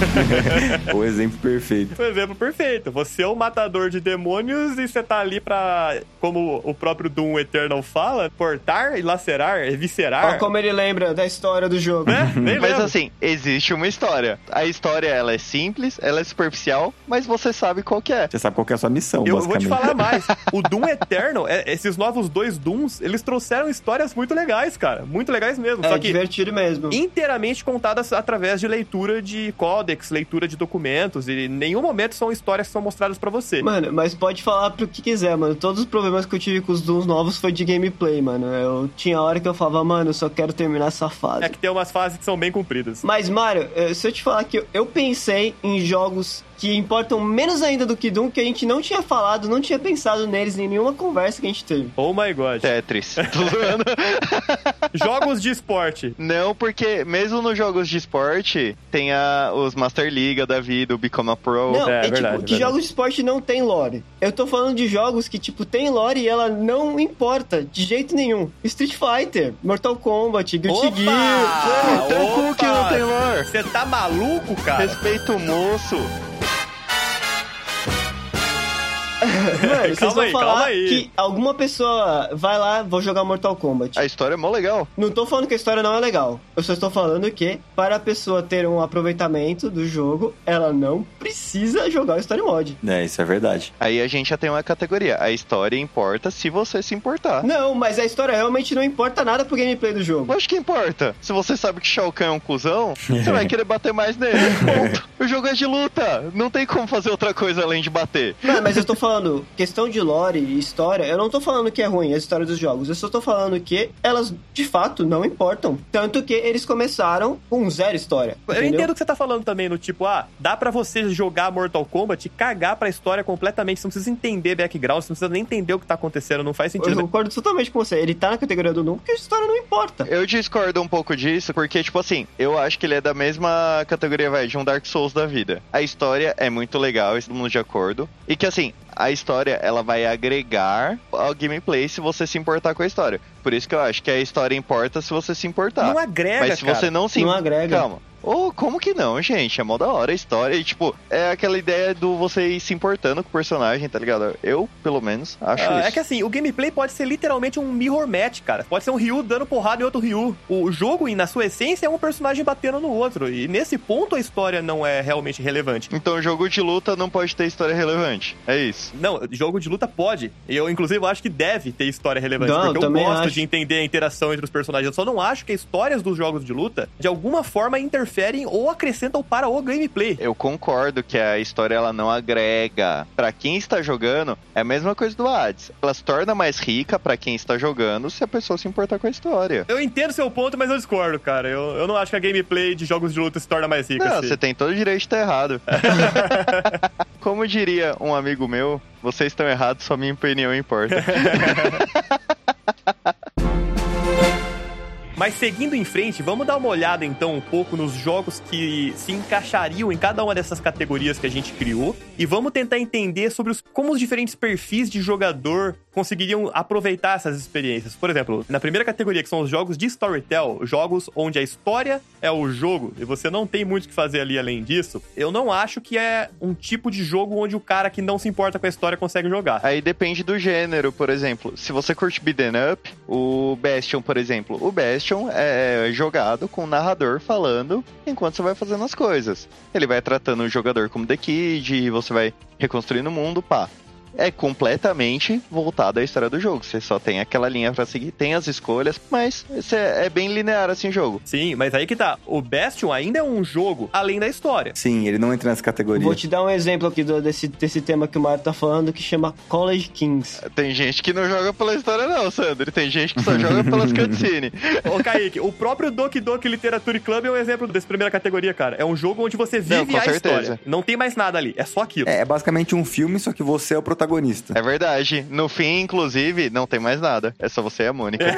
*laughs* o exemplo perfeito. Foi o exemplo perfeito. Você é um matador de demônios e você tá ali pra, como o próprio Doom Eternal fala, cortar e lacerar, eviscerar. Ó, como ele lembra da história do jogo. *laughs* Nem Mas lembro. assim, existe uma história. A história, ela é simples, ela é superficial, mas você sabe qual que é. Você sabe qual que é a sua missão, Eu vou te falar mais. *laughs* O Doom Eternal, é- esses novos dois Dooms, eles trouxeram histórias muito legais, cara. Muito legais mesmo. É Só que divertido mesmo. inteiramente contadas através de leitura de códex, leitura de documentos. E em nenhum momento são histórias que são mostradas pra você. Mano, mas pode falar pro que quiser, mano. Todos os problemas que eu tive com os Dooms novos foi de gameplay, mano. Eu tinha hora que eu falava, mano, eu só quero terminar essa fase. É que tem umas fases que são bem compridas. Mas, Mario, eh, se eu te falar que eu- eu pensei em jogos que importam menos ainda do que Doom, que a gente não tinha falado, não tinha pensado neles em nenhuma conversa que a gente teve. Oh my god. Tetris. Tô zoando. *laughs* *laughs* Jogos de esporte. Não, porque mesmo nos jogos de esporte, tem a, os Master League da vida, o Become a Pro. Não, é é, tipo, verdade, que verdade. jogos de esporte não tem lore. Eu tô falando de jogos que, tipo, tem lore e ela não importa de jeito nenhum. Street Fighter, Mortal Kombat, Guilty Opa! Gear. Então como que não tem lore? Você tá maluco, cara? Respeita o moço. Mano, *laughs* vocês vão aí, calma falar aí. que alguma pessoa vai lá, vou jogar Mortal Kombat. A história é mó legal. Não tô falando que a história não é legal. Eu só estou falando que, para a pessoa ter um aproveitamento do jogo, ela não precisa jogar o Story Mode. É, isso é verdade. Aí a gente já tem uma categoria. A história importa se você se importar. Não, mas a história realmente não importa nada pro gameplay do jogo. Lógico que importa. Se você sabe que Shao Kahn é um cuzão, *laughs* você vai querer bater mais nele. *laughs* Ponto. O jogo é de luta. Não tem como fazer outra coisa além de bater. Não, mas eu tô falando, questão de lore e história, eu não tô falando que é ruim a história dos jogos, eu só tô falando que elas, de fato, não importam. Tanto que eles começaram com zero história. Eu entendeu? entendo o que você tá falando também, no tipo, ah, dá pra você jogar Mortal Kombat e cagar pra história completamente. Você não precisa entender background, você não precisa nem entender o que tá acontecendo, não faz Eu sentido. concordo totalmente com você. Ele tá na categoria do não porque a história não importa. Eu discordo um pouco disso, porque, tipo assim, eu acho que ele é da mesma categoria, vai, de um Dark Souls da vida. A história é muito legal, isso todo mundo de acordo. E que, assim, a história, ela vai agregar ao gameplay se você se importar com a história. Por isso que eu acho que a história importa se você se importar. Não agrega, Mas se cara. você não se... Não agrega. Calma. Ô, como que não, gente? É mó da hora a história. E, tipo, é aquela ideia do você ir se importando com o personagem, tá ligado? Eu, pelo menos, acho Ah, isso. é que assim, o gameplay pode ser literalmente um mirror match, cara. Pode ser um Ryu dando porrada em outro Ryu. O jogo, na sua essência, é um personagem batendo no outro. E nesse ponto a história não é realmente relevante. Então, jogo de luta não pode ter história relevante. É isso. Não, jogo de luta pode. E eu, inclusive, acho que deve ter história relevante. Não, porque eu também gosto acho. de entender a interação entre os personagens. Eu só não acho que as histórias dos jogos de luta, de alguma forma, interferem ou acrescentam para o gameplay. Eu concordo que a história ela não agrega. Pra quem está jogando, é a mesma coisa do Hades. Ela se torna mais rica pra quem está jogando se a pessoa se importar com a história. Eu entendo seu ponto, mas eu discordo, cara. Eu, eu não acho que a gameplay de jogos de luta se torna mais rica. Não, assim. você tem todo o direito de estar errado. *laughs* Como diria um amigo meu, vocês estão errados, só minha opinião importa. *laughs* Mas seguindo em frente, vamos dar uma olhada então um pouco nos jogos que se encaixariam em cada uma dessas categorias que a gente criou. E vamos tentar entender sobre os, como os diferentes perfis de jogador conseguiriam aproveitar essas experiências. Por exemplo, na primeira categoria, que são os jogos de storytell, jogos onde a história é o jogo e você não tem muito o que fazer ali além disso, eu não acho que é um tipo de jogo onde o cara que não se importa com a história consegue jogar. Aí depende do gênero, por exemplo. Se você curte beat'em up, o Bastion, por exemplo. O Bastion é jogado com o narrador falando enquanto você vai fazendo as coisas. Ele vai tratando o jogador como The Kid, você vai reconstruindo o mundo, pá. É completamente voltado à história do jogo. Você só tem aquela linha pra seguir, tem as escolhas, mas é, é bem linear assim o jogo. Sim, mas aí que tá. O Bastion ainda é um jogo além da história. Sim, ele não entra nessa categoria. Vou te dar um exemplo aqui do- desse, desse tema que o Mario tá falando, que chama College Kings. Tem gente que não joga pela história, não, Sandro. Tem gente que só joga pelas cutscenes. *laughs* Ô, Kaique, o próprio Doki Doki Literature Club é um exemplo dessa primeira categoria, cara. É um jogo onde você vive Não, com a certeza. história. Não tem mais nada ali, é só aquilo. É, é basicamente um filme, só que você é o protagonista. É verdade. No fim, inclusive, não tem mais nada. É só você e a Mônica. *laughs*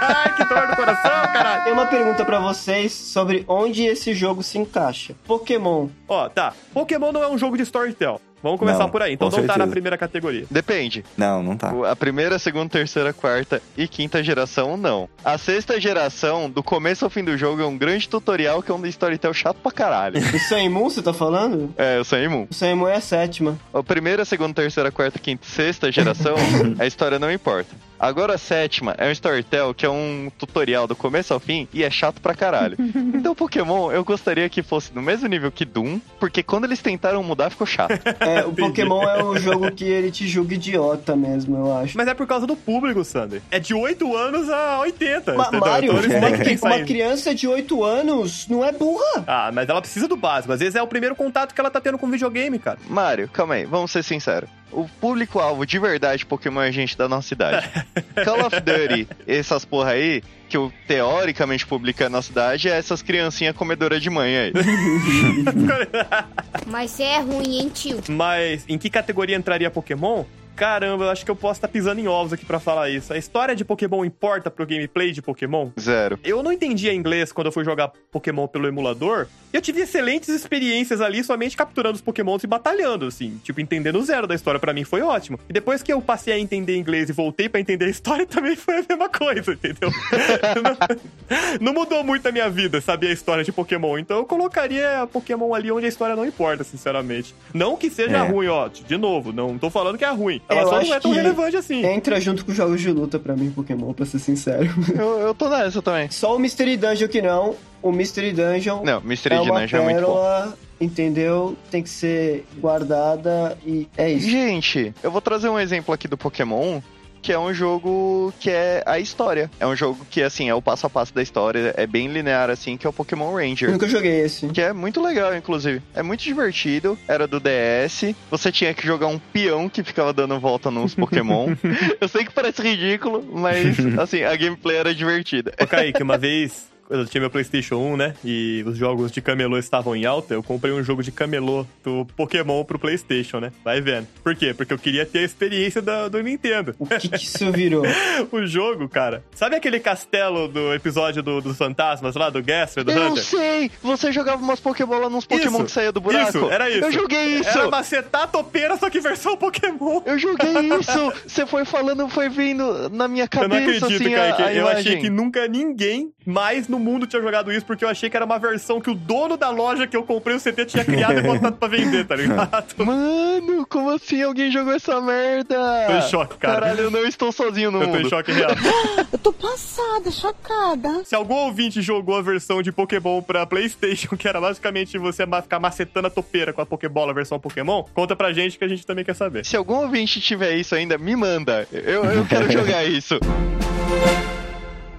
Ai, que dor no coração, caralho. Tem uma pergunta pra vocês sobre onde esse jogo se encaixa. Pokémon. Ó, tá. Pokémon não é um jogo de storytell. Vamos começar Não, por aí. Então não tá na certeza. primeira categoria. Depende. Não, não tá. A primeira, segunda, terceira, quarta e quinta geração, não. A sexta geração, do começo ao fim do jogo, é um grande tutorial que é um storytell chato pra caralho. *laughs* O Senmu, você tá falando? é, eu sou imun. O Senmu é a sétima. A primeira, segunda, terceira, quarta, quinta e sexta geração, *laughs* a história não importa. Agora a sétima é um storytell que é um tutorial do começo ao fim e é chato pra caralho. *laughs* Então Pokémon eu gostaria que fosse no mesmo nível que Doom, porque quando eles tentaram mudar ficou chato. *laughs* É, o Pokémon é um jogo que ele te julga idiota mesmo, eu acho. Mas é por causa do público, Sander. É de 8 anos a 80. Ma- entendeu? Mario, Então eles uma, que uma criança de 8 anos não é burra. Ah, mas ela precisa do básico. Às vezes é o primeiro contato que ela tá tendo com videogame, cara. Mário, calma aí, vamos ser sinceros. O público-alvo de verdade Pokémon é gente da nossa cidade. *laughs* Call of Duty, essas porra aí, que o teoricamente publica na cidade, é essas criancinhas comedoras de mãe aí. *laughs* Mas é ruim, hein, tio? Mas em que categoria entraria Pokémon? Caramba, eu acho que eu posso estar pisando em ovos aqui pra falar isso. A história de Pokémon importa pro gameplay de Pokémon? Zero. Eu não entendia inglês quando eu fui jogar Pokémon pelo emulador. E eu tive excelentes experiências ali somente capturando os Pokémons e batalhando, assim. Tipo, entendendo zero da história pra mim foi ótimo. E depois que eu passei a entender inglês e voltei pra entender a história, *laughs* também foi a mesma coisa, entendeu? não, *laughs* não mudou muito a minha vida, saber a história de Pokémon. Então eu colocaria Pokémon ali onde a história não importa, sinceramente. Não que seja É. ruim, ó. De novo, não tô falando que é ruim. Ela Eu só não é tão que relevante assim. Entra junto com jogos de luta pra mim, Pokémon, pra ser sincero. Eu, eu tô nessa também. Só o Mystery Dungeon que não. O Mystery Dungeon Não, Mystery é uma Dungeon é muito bom. pérola, entendeu? Tem que ser guardada e é isso. Gente, eu vou trazer um exemplo aqui do Pokémon, que é um jogo que é a história. É um jogo que, assim, é o passo a passo da história, é bem linear, assim, que é o Pokémon Ranger. nunca joguei esse. Que é muito legal, inclusive. É muito divertido. Era do DS. Você tinha que jogar um peão que ficava dando volta nos *laughs* Pokémon. eu sei que parece ridículo, mas, *laughs* assim, a gameplay era divertida. Ô, Kaique, uma vez, eu tinha meu PlayStation 1, né? E os jogos de camelô estavam em alta, eu comprei um jogo de camelô do Pokémon pro PlayStation, né? Vai vendo. Por quê? Porque eu queria ter a experiência da- do Nintendo. O que, que isso virou? *laughs* o jogo, cara. Sabe aquele castelo do episódio do- dos fantasmas lá, do Gaster, do Eu Hunter? sei! Você jogava umas Pokébola nos Pokémon Isso, que saía do buraco. Isso, era isso. Eu joguei isso! Era macetar topeira, só que versão Pokémon. Eu joguei isso! Você foi falando, foi vindo na minha Eu cabeça, não acredito, assim, Kaique. a eu achei imagem. que nunca ninguém mais no mundo tinha jogado isso, porque eu achei que era uma versão que o dono da loja que eu comprei o CD tinha criado e botado pra vender, tá ligado? *laughs* Mano, como assim alguém jogou essa merda? Tô em choque, cara. Caralho, eu não estou sozinho no Eu tô mundo. em choque real. *laughs* Eu tô passada, chocada. Se algum ouvinte jogou a versão de Pokémon pra PlayStation, *laughs* que era basicamente você ficar macetando a topeira com a Pokébola versão Pokémon, conta pra gente que a gente também quer saber. Se algum ouvinte tiver isso ainda, me manda. Eu, eu quero jogar isso.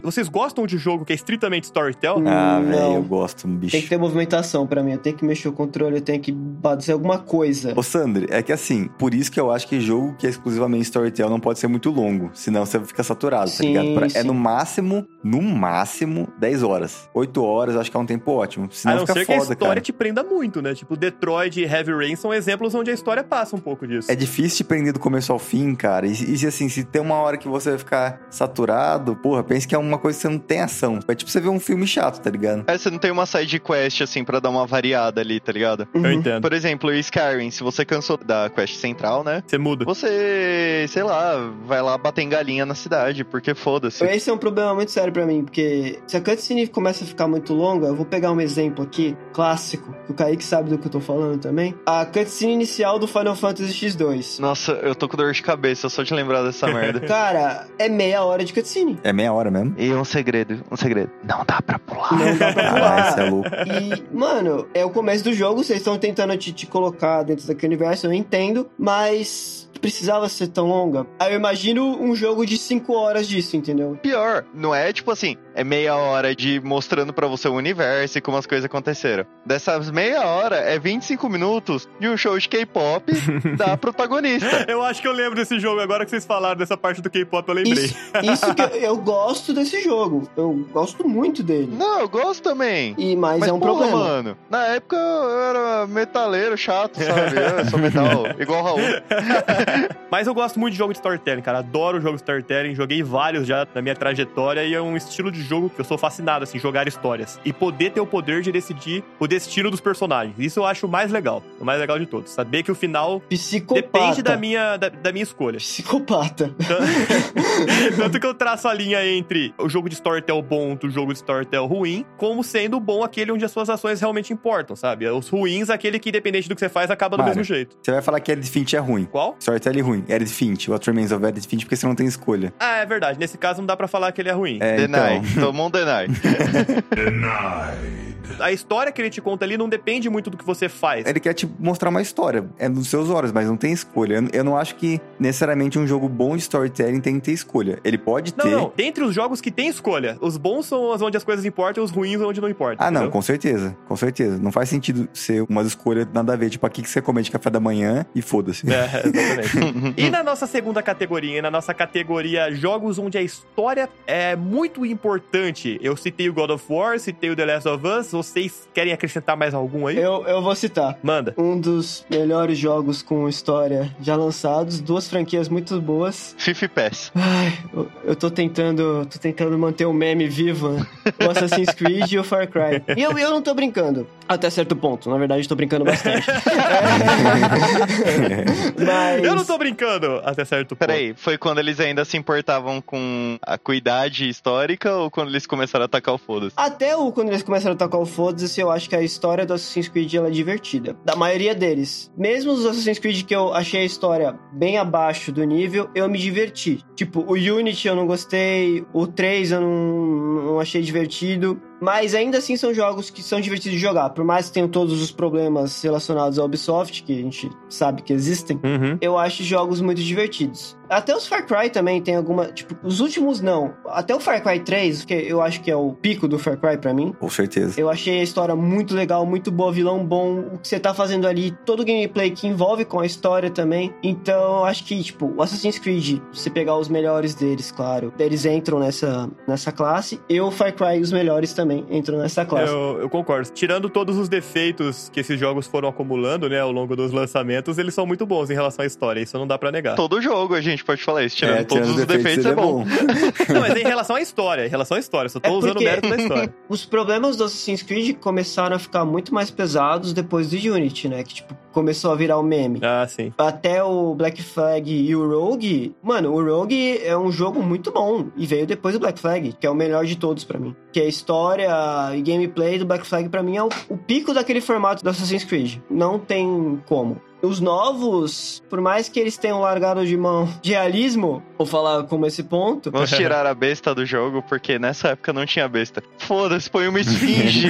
Vocês gostam de jogo que é estritamente storytelling? Ah, Não. velho, eu gosto, um bicho. Tem que ter movimentação pra mim. Eu tenho que mexer o controle, eu tenho que fazer alguma coisa. Ô, Sandri, é que assim, por isso que eu acho que jogo que é exclusivamente Storytel não pode ser muito longo, senão você fica saturado, tá Sim, ligado? Pra- sim. É no máximo, no máximo, 10 horas. 8 horas acho que é um tempo ótimo, A senão não fica ser que a foda, história cara. te prenda muito, né? Tipo, Detroit e Heavy Rain são exemplos onde a história passa um pouco disso. É difícil te prender do começo ao fim, cara. E, e se assim, se tem uma hora que você vai ficar saturado, porra, pense que é uma coisa que você não tem ação. É tipo você ver um filme chato, tá ligado? Aí você não tem uma side quest, assim, pra dar uma variada ali, tá ligado? Eu Uhum. entendo. Por exemplo, o Skyrim, se você cansou da quest central, né? Você muda. Você, sei lá, vai lá bater em galinha na cidade, porque foda-se. Esse é um problema muito sério pra mim, porque se a cutscene começa a ficar muito longa, eu vou pegar um exemplo aqui, clássico, que o Kaique sabe do que eu tô falando também. A cutscene inicial do Final Fantasy X2. Nossa, eu tô com dor de cabeça só de lembrar dessa merda. *laughs* Cara, é meia hora de cutscene. É meia hora mesmo. E um segredo, um segredo. Não dá pra pular. Não dá pra *laughs* Ah, pular. é louco. E, mano, é o começo do jogo, vocês estão tentando te, te colocar dentro daquele universo, eu entendo, mas precisava ser tão longa. Aí eu imagino um jogo de 5 horas disso, entendeu? Pior, não é tipo assim, é meia hora de mostrando pra você o universo e como as coisas aconteceram. Dessas meia hora é 25 minutos de um show de K-pop *laughs* da protagonista. Eu acho que eu lembro desse jogo, agora que vocês falaram dessa parte do K-pop, eu lembrei. Isso, isso que eu, eu gosto desse jogo. Eu gosto muito dele. Não, eu gosto também. E, mas, Mas é um porra, problema. mano, na época eu era metaleiro chato, sabe? Eu sou metal, *laughs* igual o Raul. *laughs* Mas eu gosto muito de jogo de storytelling, cara. Adoro jogo de storytelling. Joguei vários já na minha trajetória e é um estilo de jogo que eu sou fascinado, assim, jogar histórias. E poder ter o poder de decidir o destino dos personagens. Isso eu acho o mais legal. O mais legal de todos. Saber que o final Psicopata. depende da minha, da, da minha escolha. Psicopata. Tanto- *laughs* Tanto que eu traço a linha entre o jogo de storytell bom do jogo de storytell ruim, como sendo bom aquele onde as suas ações realmente importam, sabe? Os ruins, aquele que, independente do que você faz, acaba do mesmo jeito. Você vai falar que Edith Finch é ruim. Qual? Storytelling ruim. Edith Finch. What Remains of Edith Finch, porque você não tem escolha. Ah, é verdade. Nesse caso, não dá pra falar que ele é ruim. É, Deny. então. Tomou um deny. *laughs* A história que ele te conta ali não depende muito do que você faz. Ele quer te mostrar uma história. É dos seus olhos, mas não tem escolha. Eu- não acho que necessariamente um jogo bom de storytelling tem que ter escolha. Ele pode Não, ter. não. Dentre os jogos que tem escolha, os bons são os onde as coisas importam e os ruins são onde não importam. Ah, não, entendeu? com certeza. Com certeza. Não faz sentido ser uma escolha nada a ver. Tipo, aqui que você come de café da manhã e foda-se. É, *laughs* exatamente. *laughs* e na nossa segunda categoria, e na nossa categoria jogos onde a história é muito importante, eu citei o God of War, citei o The Last of Us, vocês querem acrescentar mais algum aí? Eu, eu vou citar. Manda. Um dos melhores jogos com história já lançados, duas franquias muito boas. Fifi Pass. Ai, eu, eu tô tentando, tô tentando manter o meme vivo, né? O Assassin's Creed e o Far Cry. *laughs* E eu, eu não tô brincando, até certo ponto. Na verdade, tô brincando bastante. *laughs* Mas Eu não tô brincando até certo ponto. Peraí, foi quando eles ainda se importavam com a cuidade histórica ou quando eles começaram a atacar o foda-se? Até o, quando eles começaram a tocar o foda-se, eu acho que a história do Assassin's Creed é divertida. Da maioria deles. Mesmo os Assassin's Creed que eu achei a história bem abaixo do nível, eu me diverti. Tipo, o Unity eu não gostei, o 3 eu não, não achei divertido. Mas ainda assim são jogos que são divertidos de jogar. Por mais que tenham todos os problemas relacionados à Ubisoft, que a gente sabe que existem, Uhum. eu acho jogos muito divertidos. Até os Far Cry também tem alguma. Tipo, os últimos não. Até o Far Cry 3, que eu acho que é o pico do Far Cry pra mim. Com certeza. Eu achei a história muito legal, muito boa, vilão bom, o que você tá fazendo ali, todo o gameplay que envolve com a história também. Então, eu acho que, tipo, o Assassin's Creed, se você pegar os melhores deles, claro, eles entram nessa, nessa classe. E o Far Cry, os melhores também entram nessa classe. Eu, eu concordo. Tirando todos os defeitos que esses jogos foram acumulando, né, ao longo dos lançamentos, eles são muito bons em relação à história. Isso não dá pra negar. Todo jogo a gente pode falar isso, tirando É, todos tirando os defeitos, é ele bom. *laughs* Não, mas é em relação à história. Em relação à história. Só tô É usando o mérito da história. *laughs* Os problemas do Assassin's Creed começaram a ficar muito mais pesados depois do Unity, né? Que, tipo, começou a virar o meme. Ah, sim. Até o Black Flag e o Rogue, mano, o Rogue é um jogo muito bom e veio depois do Black Flag, que é o melhor de todos pra mim. Que a história e gameplay do Black Flag pra mim é o, o pico daquele formato do Assassin's Creed. Não tem como. Os novos, por mais que eles tenham largado de mão *laughs* de realismo, vou falar como esse ponto, Vamos *laughs* tirar a besta do jogo, porque nessa época não tinha besta. Foda-se, põe uma *laughs* esfinge.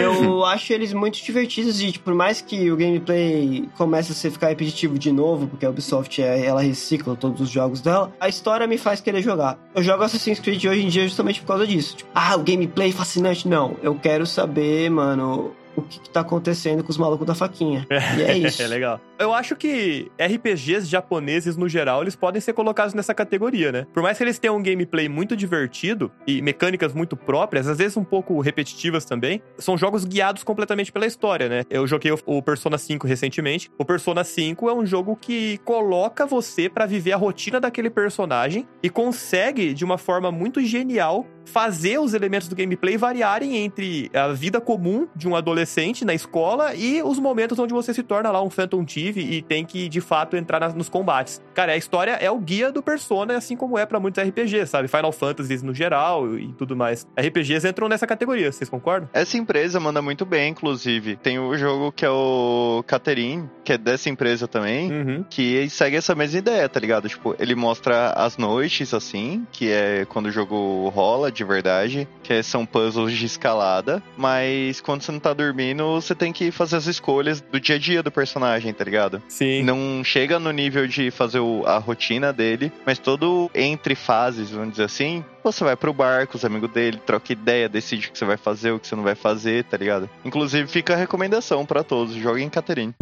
eu acho eles muito divertidos e, tipo, por mais que o gameplay comece a ser ficar repetitivo de novo, porque a Ubisoft é, ela recicla todos os jogos dela, a história me faz querer jogar. Eu jogo Assassin's Creed hoje em dia justamente por causa disso. Tipo, ah, o gameplay fascinante. Não, eu quero saber, mano, o que, que tá acontecendo com os malucos da faquinha. E é *laughs* isso. É legal. Eu acho que RPGs japoneses, no geral, eles podem ser colocados nessa categoria, né? Por mais que eles tenham um gameplay muito divertido e mecânicas muito próprias, às vezes um pouco repetitivas também, são jogos guiados completamente pela história, né? Eu joguei o- o Persona 5 recentemente. O Persona 5 é um jogo que coloca você pra viver a rotina daquele personagem e consegue, de uma forma muito genial, fazer os elementos do gameplay variarem entre a vida comum de um adolescente na escola e os momentos onde você se torna lá um Phantom Thief e tem que, de fato, entrar nas- nos combates. Cara, a história é o guia do Persona, assim como é pra muitos RPGs, sabe? Final Fantasy no geral e tudo mais. RPGs entram nessa categoria, vocês concordam? Essa empresa manda muito bem, inclusive. Tem o jogo que é o Caterin, que é dessa empresa também. Uhum. Que segue essa mesma ideia, tá ligado? Tipo, ele mostra as noites, assim, que é quando o jogo rola de verdade, que é- são puzzles de escalada, mas quando você não tá dormindo, você tem que fazer as escolhas do dia a dia do personagem, tá ligado? Sim. Não chega no nível de fazer o- a rotina dele, mas todo entre fases, vamos dizer assim, você vai pro bar com os amigos dele, troca ideia, decide o que você vai fazer, o que você não vai fazer, tá ligado? Inclusive, fica a recomendação pra todos, joguem Caterine.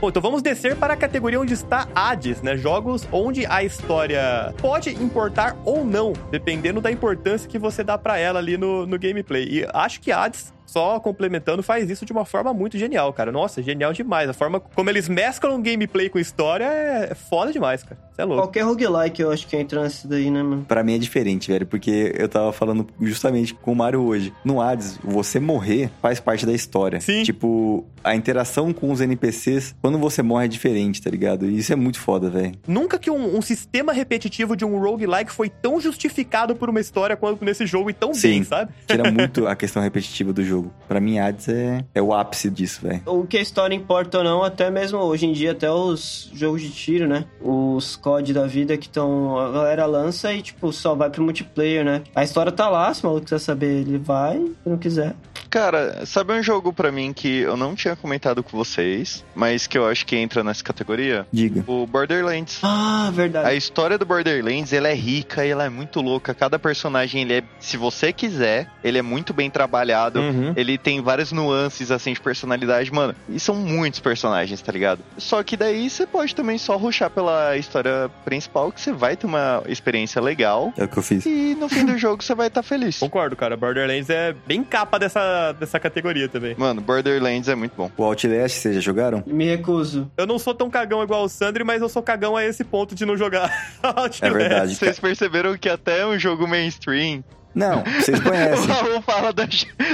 Bom, então vamos descer para a categoria onde está Hades, né? Jogos onde a história pode importar ou não, dependendo da importância que você dá pra ela ali no, no gameplay. E acho que Hades, só complementando, faz isso de uma forma muito genial, cara. Nossa, genial demais. A forma como eles mesclam gameplay com história é foda demais, cara. Você é louco. Qualquer roguelike eu acho que entra nesse daí, né, mano? Pra mim é diferente, velho, porque eu tava falando justamente com o Mario hoje. No Hades, você morrer faz parte da história. Sim. Tipo, a interação com os NPCs, quando você morre é diferente, tá ligado? E isso é muito foda, velho. Nunca que um, um sistema repetitivo de um roguelike foi tão justificado por uma história quanto nesse jogo e tão Sim. bem, sabe? Tira *laughs* muito a questão repetitiva do jogo. Pra mim, Hades é, é o ápice disso, velho. O que a história importa ou não, até mesmo hoje em dia, até os jogos de tiro, né? Os COD da vida que estão. A galera lança e, tipo, só vai pro multiplayer, né? A história tá lá, se o maluco quiser saber, ele vai, se não quiser. Cara, sabe um jogo pra mim que eu não tinha comentado com vocês, mas que eu acho que entra nessa categoria? Diga. O Borderlands. Ah, A verdade. história do Borderlands, ela é rica e ela é muito louca. Cada personagem, ele é, se você quiser, ele é muito bem trabalhado. Uhum. Ele tem várias nuances, assim, de personalidade, mano. E são muitos personagens, tá ligado? Só que daí você pode também só ruxar pela história principal, que você vai ter uma experiência legal. É o que eu fiz. E no fim do *laughs* jogo você vai estar feliz. Concordo, cara. Borderlands é bem capa dessa, dessa categoria também. Mano, Borderlands é muito bom. O Outlast, vocês já jogaram? Me recuso. Eu não sou tão cagão igual o Sandri, mas eu sou cagão a esse ponto de não jogar. *laughs* Outlast. É verdade. Vocês perceberam que até um jogo mainstream, Não, vocês *laughs* o conhecem. Raul fala do,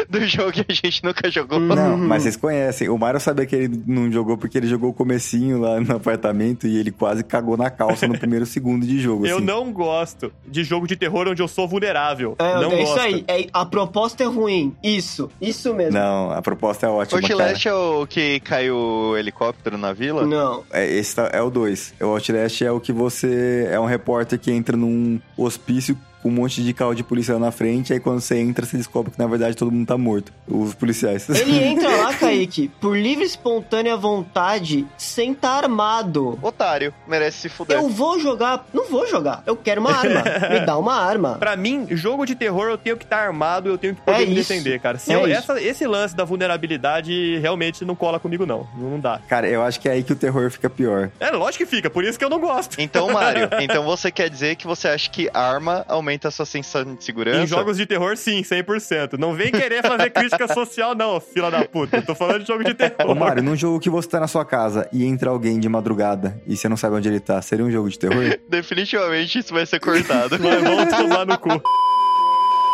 do jogo que a gente nunca jogou. Não, mas vocês conhecem. O Mario sabia que ele não jogou porque ele jogou o comecinho lá no apartamento e ele quase cagou na calça no primeiro *laughs* segundo de jogo. Eu assim. não gosto de jogo de terror onde eu sou vulnerável. É, não é gosto. isso aí. É, a proposta é ruim. Isso. Isso mesmo. Não, a proposta é ótima, cara. Outlast é o que caiu o helicóptero na vila? Não. É, esse tá- é o 2. O Outlast é o que você... É um repórter que entra num hospício um monte de carro de polícia lá na frente, aí quando você entra, você descobre que na verdade todo mundo tá morto. Os policiais. Ele *laughs* entra lá, Kaique, por livre e espontânea vontade, sem estar armado. Otário, merece se fuder. Eu vou jogar. Não vou jogar. Eu quero uma arma. Me dá uma arma. *laughs* Pra mim, jogo de terror eu tenho que estar armado, eu tenho que poder É me isso. defender, cara. Se É eu- essa- esse lance da vulnerabilidade realmente não cola comigo, não. Não dá. Cara, eu acho que é aí que o terror fica pior. É lógico que fica, por isso que eu não gosto. Então, Mário, *laughs* então você quer dizer que você acha que arma aumenta a sua sensação de segurança? Em jogos de terror, sim, 100%. Não vem querer fazer crítica social, não, fila da puta. Eu tô falando de jogo de terror. Ô Mário, num jogo que você tá na sua casa e entra alguém de madrugada e você não sabe onde ele tá, seria um jogo de terror? *laughs* Definitivamente isso vai ser cortado. *laughs* Mas vamos tomar no cu.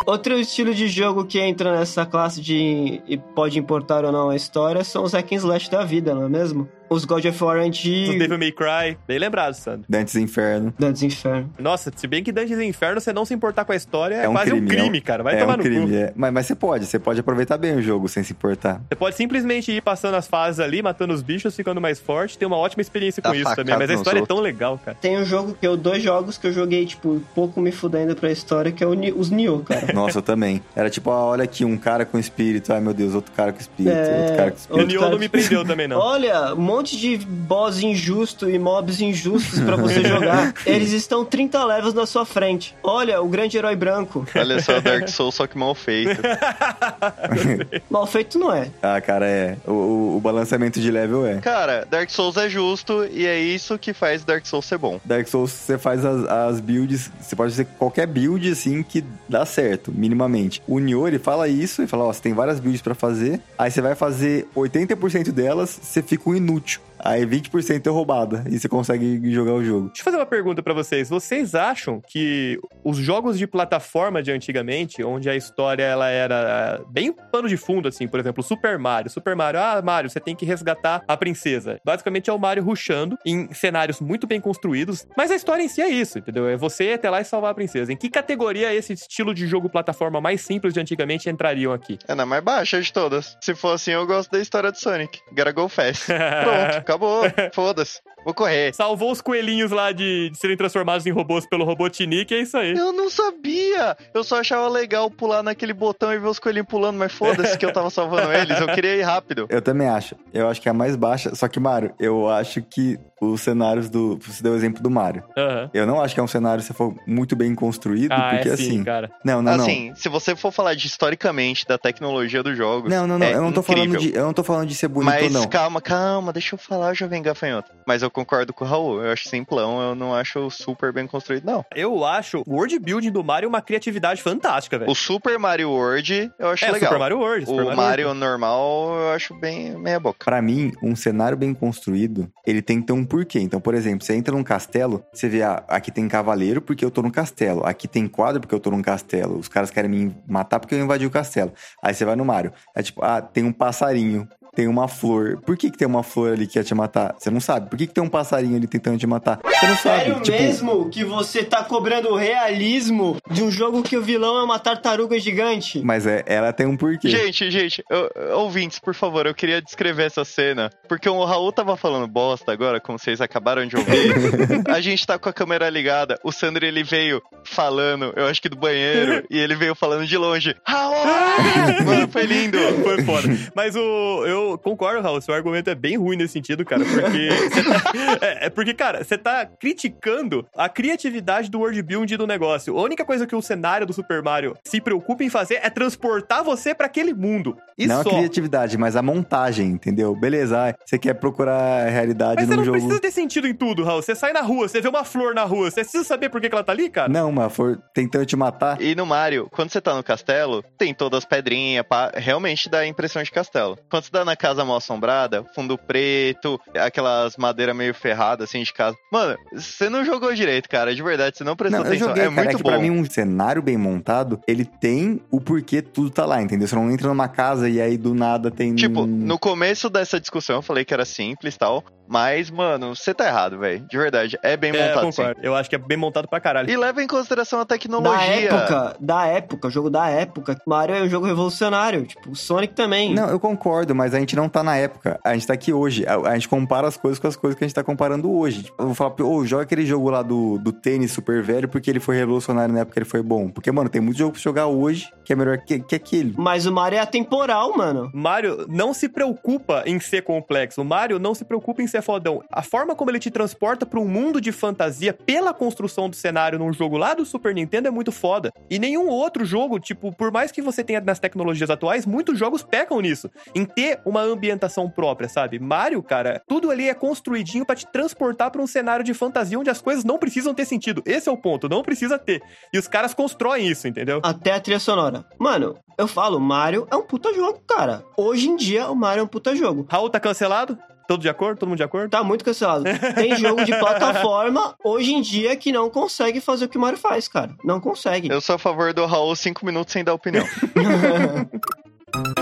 Outro estilo de jogo que entra nessa classe de e pode importar ou não a história são os hack and slash da vida, não é mesmo? Os God of War Os antigos. Devil May Cry. Bem lembrado, Sandro. Dantes Inferno. Dantes Inferno. Nossa, se bem que Dantes Inferno, você não se importar com a história, é, É um quase crime, um crime, é um- cara. Vai é tomar um no crime, cu. é. Mas, mas você pode, você pode aproveitar bem o jogo sem se importar. Você pode simplesmente ir passando as fases ali, matando os bichos, ficando mais forte, ter uma ótima experiência com Dá isso também. Mas a história é tão legal, cara. Tem um jogo que eu, dois jogos que eu joguei, tipo, pouco me fudendo pra história, que é o os Nioh, cara. *laughs* Nossa, eu também. Era tipo, ah, olha aqui, um cara com espírito. Ai, meu Deus, outro cara com espírito. É, Outro cara com O espírito. Outro Nioh não me prendeu também, não. Olha, um monte de boss injusto e mobs injustos pra você *laughs* jogar. Eles estão 30 levels na sua frente. Olha, o grande herói branco. Olha só, Dark Souls, só que mal feito. *laughs* Mal feito não é. Ah, cara, é. O, o- o balanceamento de level é. Cara, Dark Souls é justo e é isso que faz Dark Souls ser bom. Dark Souls, você faz as, as builds, você pode fazer qualquer build, assim, que dá certo, minimamente. O Nioh, ele fala isso, ele fala, ó, você tem várias builds pra fazer, aí você vai fazer 80% delas, você fica um inútil. Aí 20% é roubada, e você consegue jogar o jogo. Deixa eu fazer uma pergunta pra vocês. Vocês acham que os jogos de plataforma de antigamente, onde a história ela era bem pano de fundo, assim, por exemplo, Super Mario. Super Mario, ah, Mario, você tem que resgatar a princesa. Basicamente é o Mario rushando em cenários muito bem construídos, mas a história em si é isso, entendeu? É você ir até lá e salvar a princesa. Em que categoria esse estilo de jogo plataforma mais simples de antigamente entrariam aqui? É na mais baixa de todas. Se for assim, eu gosto da história de Sonic. Gotta go fast. *laughs* Pronto, acabou. *laughs* Foda-se. Vou correr. Salvou os coelhinhos lá de, de serem transformados em robôs pelo Robotnik, é isso aí. Eu não sabia! Eu só achava legal pular naquele botão e ver os coelhinhos pulando, mas foda-se que eu tava salvando *laughs* eles. Eu queria ir rápido. Eu também acho. Eu acho que é a mais baixa. Só que, Mario, eu acho que os cenários do. Você deu o exemplo do Mario. Aham. Eu não acho que é um cenário, se for muito bem construído, Ah, porque é sim, assim. cara. Não, não, não. assim, se você for falar de historicamente da tecnologia dos jogos. Não, não, não. é eu não tô incrível. falando de. Eu não tô falando de ser bonito Mas não. calma, calma, deixa eu falar, jovem gafanhoto. Mas eu concordo com o Raul. Eu acho simplão, eu não acho super bem construído, não. Eu acho o world building do Mario uma criatividade fantástica, velho. O Super Mario World eu acho É, legal. Super Mario World. Super o Mario, normal eu acho bem meia boca. Pra mim, um cenário bem construído, ele tem que ter um porquê. Então, por exemplo, você entra num castelo, você vê, ah, aqui tem cavaleiro porque eu tô num castelo. Aqui tem quadro porque eu tô num castelo. Os caras querem me matar porque eu invadi o castelo. Aí você vai no Mario. É tipo, ah, tem um passarinho. Tem uma flor. Por que, que tem uma flor ali que ia te matar? Você não sabe. Por que, que tem um passarinho ali tentando te matar? Você não sabe. Sério Tipo, mesmo que você tá cobrando o realismo de um jogo que o vilão é uma tartaruga gigante? Mas é, ela tem um porquê. Gente, gente, eu- ouvintes, por favor, eu queria descrever essa cena. Porque o Raul tava falando bosta agora, como vocês acabaram de ouvir. *laughs* a gente tá com a câmera ligada. O Sandro, ele veio falando, eu acho que do banheiro, e ele veio falando de longe. Raul! *laughs* Mano, foi lindo. Foi foda. Mas o. Eu concordo, Raul. Seu argumento é bem ruim nesse sentido, cara. Porque. *laughs* você tá- é, é porque, cara, você tá criticando a criatividade do world building do negócio. A única coisa que o cenário do Super Mario se preocupa em fazer é transportar você pra aquele mundo. E não só. a criatividade, mas a montagem, entendeu? Beleza, você quer procurar a realidade Mas você num não jogo. precisa ter sentido em tudo, Raul. Você sai na rua, você vê uma flor na rua, você precisa saber por que, que ela tá ali, cara? Não, mas for tentando te matar. E no Mario, quando você tá no castelo, tem todas as pedrinhas, pá, realmente dá a impressão de castelo. Quando você tá na casa mal assombrada, fundo preto, aquelas madeiras meio ferradas assim de casa. Mano, você não jogou direito, cara, de verdade, você não prestou Não, atenção. joguei, é cara. muito é que bom. pra mim um cenário bem montado, ele tem o porquê tudo tá lá, entendeu? Você não entra numa casa e aí do nada tem. Tipo, no começo dessa discussão eu falei que era simples e tal, mas, mano, você tá errado, velho. De verdade, é bem É, montado sim. concordo. Eu acho que é bem montado pra caralho. E leva em consideração a Da tecnologia. época, da época, jogo da época. Mario é um jogo revolucionário, tipo, Sonic também. Não, eu concordo, mas a gente não tá na época. A gente tá aqui hoje. A, a gente compara as coisas com as coisas que a gente tá comparando hoje. Tipo, eu vou falar, ô, joga aquele jogo lá do, do tênis super velho porque ele foi revolucionário na época que ele foi bom. Porque, mano, tem muito jogo pra jogar hoje que é melhor que, que aquele. Mas o Mario é atemporal, mano. Mario não se preocupa em ser complexo. O Mario não se preocupa em ser fodão. A forma como ele te transporta pra um mundo de fantasia pela construção do cenário num jogo lá do Super Nintendo é muito foda. E nenhum outro jogo, tipo, por mais que você tenha nas tecnologias atuais, muitos jogos pecam nisso. Em ter uma ambientação própria, sabe? Mario, cara, tudo ali é construidinho pra te transportar pra um cenário de fantasia onde as coisas não precisam ter sentido. Esse é o ponto, não precisa ter. E os caras constroem isso, entendeu? Até a trilha sonora. Mano, eu falo, Mario é um puta jogo, cara. Hoje em dia, o Mario é um puta jogo. Raul tá cancelado? Todo de acordo? Todo mundo de acordo? Tá muito cancelado. Tem jogo de plataforma hoje em dia que não consegue fazer o que o Mario faz, cara. Não consegue. Eu sou a favor do Raul cinco minutos sem dar opinião. *laughs*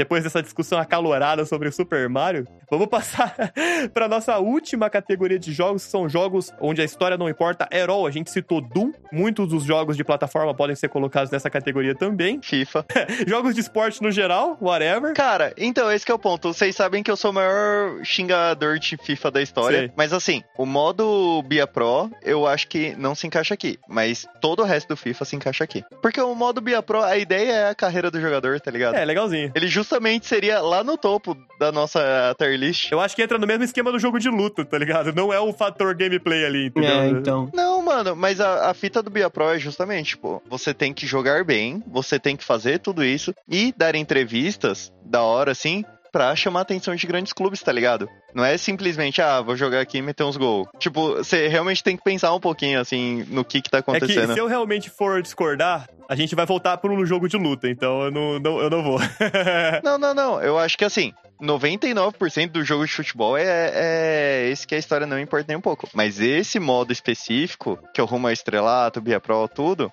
depois dessa discussão acalorada sobre o Super Mario, vamos passar *laughs* para nossa última categoria de jogos, que são jogos onde a história não importa at all. A gente citou Doom, muitos dos jogos de plataforma podem ser colocados nessa categoria também. *laughs* FIFA. jogos de esporte no geral, whatever. Cara, então esse que é o ponto. Vocês sabem que eu sou o maior xingador de FIFA da história. Sei. Mas assim, o modo Bia Pro, eu acho que não se encaixa aqui. Mas todo o resto do FIFA se encaixa aqui. Porque o modo Bia Pro, a ideia é a carreira do jogador, tá ligado? É, legalzinho. Ele justamente seria lá no topo da nossa tier list. Eu acho que entra no mesmo esquema do jogo de luta, tá ligado? Não é o fator gameplay ali, entendeu? É, então. Não, mano, mas a, a fita do Bia Pro é justamente, tipo, você tem que jogar bem, você tem que fazer tudo isso e dar entrevistas da hora, assim, pra chamar a atenção de grandes clubes, tá ligado? Não é simplesmente, ah, vou jogar aqui e meter uns gols. Tipo, você realmente tem que pensar um pouquinho, assim, no que que tá É que acontecendo. se eu realmente for discordar, a gente vai voltar para um jogo de luta, então eu não, não- eu não vou. *laughs* Não, não, não. Eu acho que assim, 99% do jogo de futebol é, é esse que a história não importa nem um pouco. Mas esse modo específico, que é o rumo ao estrelato, Bia Pro, tudo,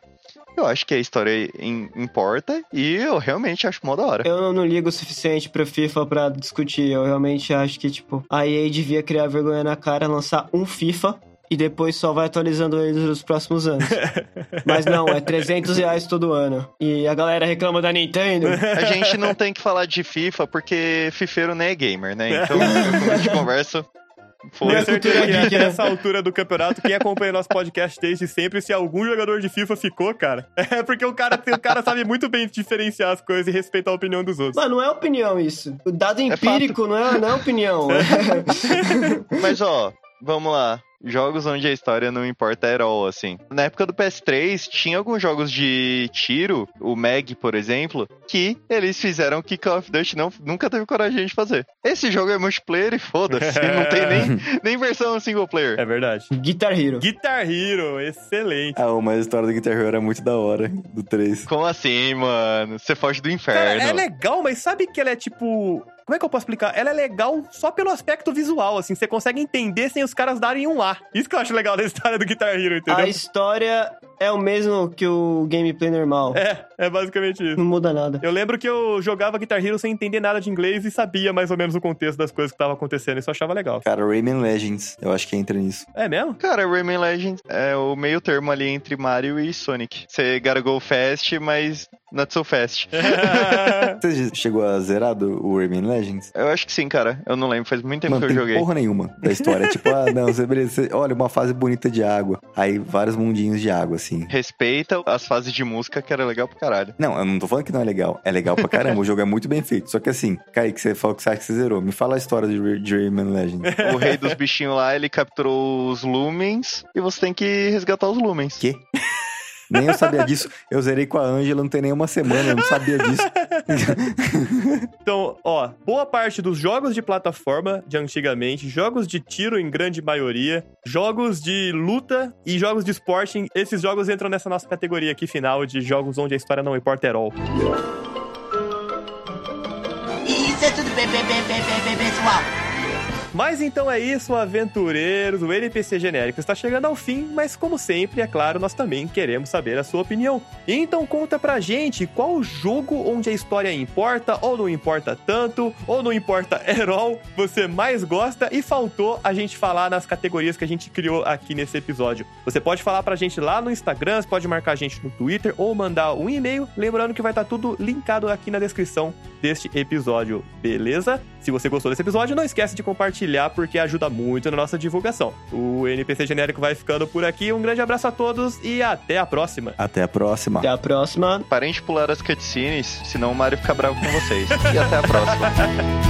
eu acho que a história im- importa e eu realmente acho mó da hora. Eu não ligo o suficiente pra FIFA pra discutir. Eu realmente acho que, tipo, a EA devia criar vergonha na cara, lançar um FIFA e depois só vai atualizando eles nos próximos anos. *laughs* Mas não, é 300 reais todo ano. E a galera reclama da Nintendo. A gente não tem que falar de FIFA porque fifeiro nem é gamer, né? Então, a gente *laughs* conversa, Foi. certeza *laughs* que nessa altura do campeonato, quem acompanha nosso podcast desde sempre, se algum jogador de FIFA ficou, cara, *laughs* é porque o cara, o cara sabe muito bem diferenciar as coisas e respeitar a opinião dos outros. Mano, não é opinião isso. O dado empírico não, é, não é opinião. *laughs* Mas ó, vamos lá. Jogos onde a história não importa at all, assim. Na época do PS3, tinha alguns jogos de tiro, o Meg, por exemplo, que eles fizeram que Call of Duty não, nunca teve coragem de fazer. Esse jogo é multiplayer e foda-se, *laughs* não tem nem, nem versão single player. É verdade. Guitar Hero. Guitar Hero, excelente. Ah, mas a história do Guitar Hero era muito da hora, do 3. Como assim, mano? Você foge do Cara, inferno. é legal, mas sabe que ela é tipo. Como é que eu posso explicar? Ela é legal só pelo aspecto visual, assim. Você consegue entender sem os caras darem um A. Isso que eu acho legal da história do Guitar Hero, entendeu? A história é o mesmo que o gameplay normal. É, é basicamente isso. Não muda nada. Eu lembro que eu jogava Guitar Hero sem entender nada de inglês e sabia mais ou menos o contexto das coisas que estavam acontecendo. Isso eu achava legal. Cara, Rayman Legends, eu acho que entra nisso. É mesmo? Cara, Rayman Legends é o meio termo ali entre Mario e Sonic. Você gotta go fast, mas not so fast. *laughs* Você chegou a zerar do, o Rayman Legends? Eu acho que sim, cara. Eu não lembro, faz muito tempo Não que eu tem joguei. porra nenhuma da história. *laughs* tipo, ah, não, você, beleza, olha, uma fase bonita de água. Aí vários mundinhos de água, assim. Respeita as fases de música, que era legal pra caralho. Não, eu não tô falando que não é legal. É legal pra caramba, o jogo é muito bem feito. Só que assim, Kaique, você falou que você acha que você zerou. Me fala a história de, Rayman Legends. O rei dos bichinhos lá, ele capturou os lumens e você tem que resgatar os lumens. Quê? Nem eu sabia disso. Eu zerei com a Ângela, não tem nem uma semana, eu não sabia disso. *laughs* Então, ó, boa parte dos jogos de plataforma de antigamente, jogos de tiro em grande maioria, jogos de luta e jogos de esporte, esses jogos entram nessa nossa categoria aqui final de jogos onde a história não importa at all. Isso é tudo bem, bem, bem, bem, bem, bem, pessoal. Mas então é isso, aventureiros, o NPC genérico está chegando ao fim, mas como sempre, é claro, nós também queremos saber a sua opinião. Então conta pra gente qual jogo onde a história importa, ou não importa tanto, ou não importa *laughs* all, você mais gosta e faltou a gente falar nas categorias que a gente criou aqui nesse episódio. Você pode falar pra gente lá no Instagram, você pode marcar a gente no Twitter ou mandar um e-mail, lembrando que vai estar tudo linkado aqui na descrição deste episódio, beleza? Se você gostou desse episódio, não esquece de compartilhar porque ajuda muito na nossa divulgação. O NPC genérico vai ficando por aqui. Um grande abraço a todos e até a próxima. Até a próxima. Até a próxima. Parem de pular as cutscenes, senão o Mario fica bravo com vocês. E até a próxima. *laughs*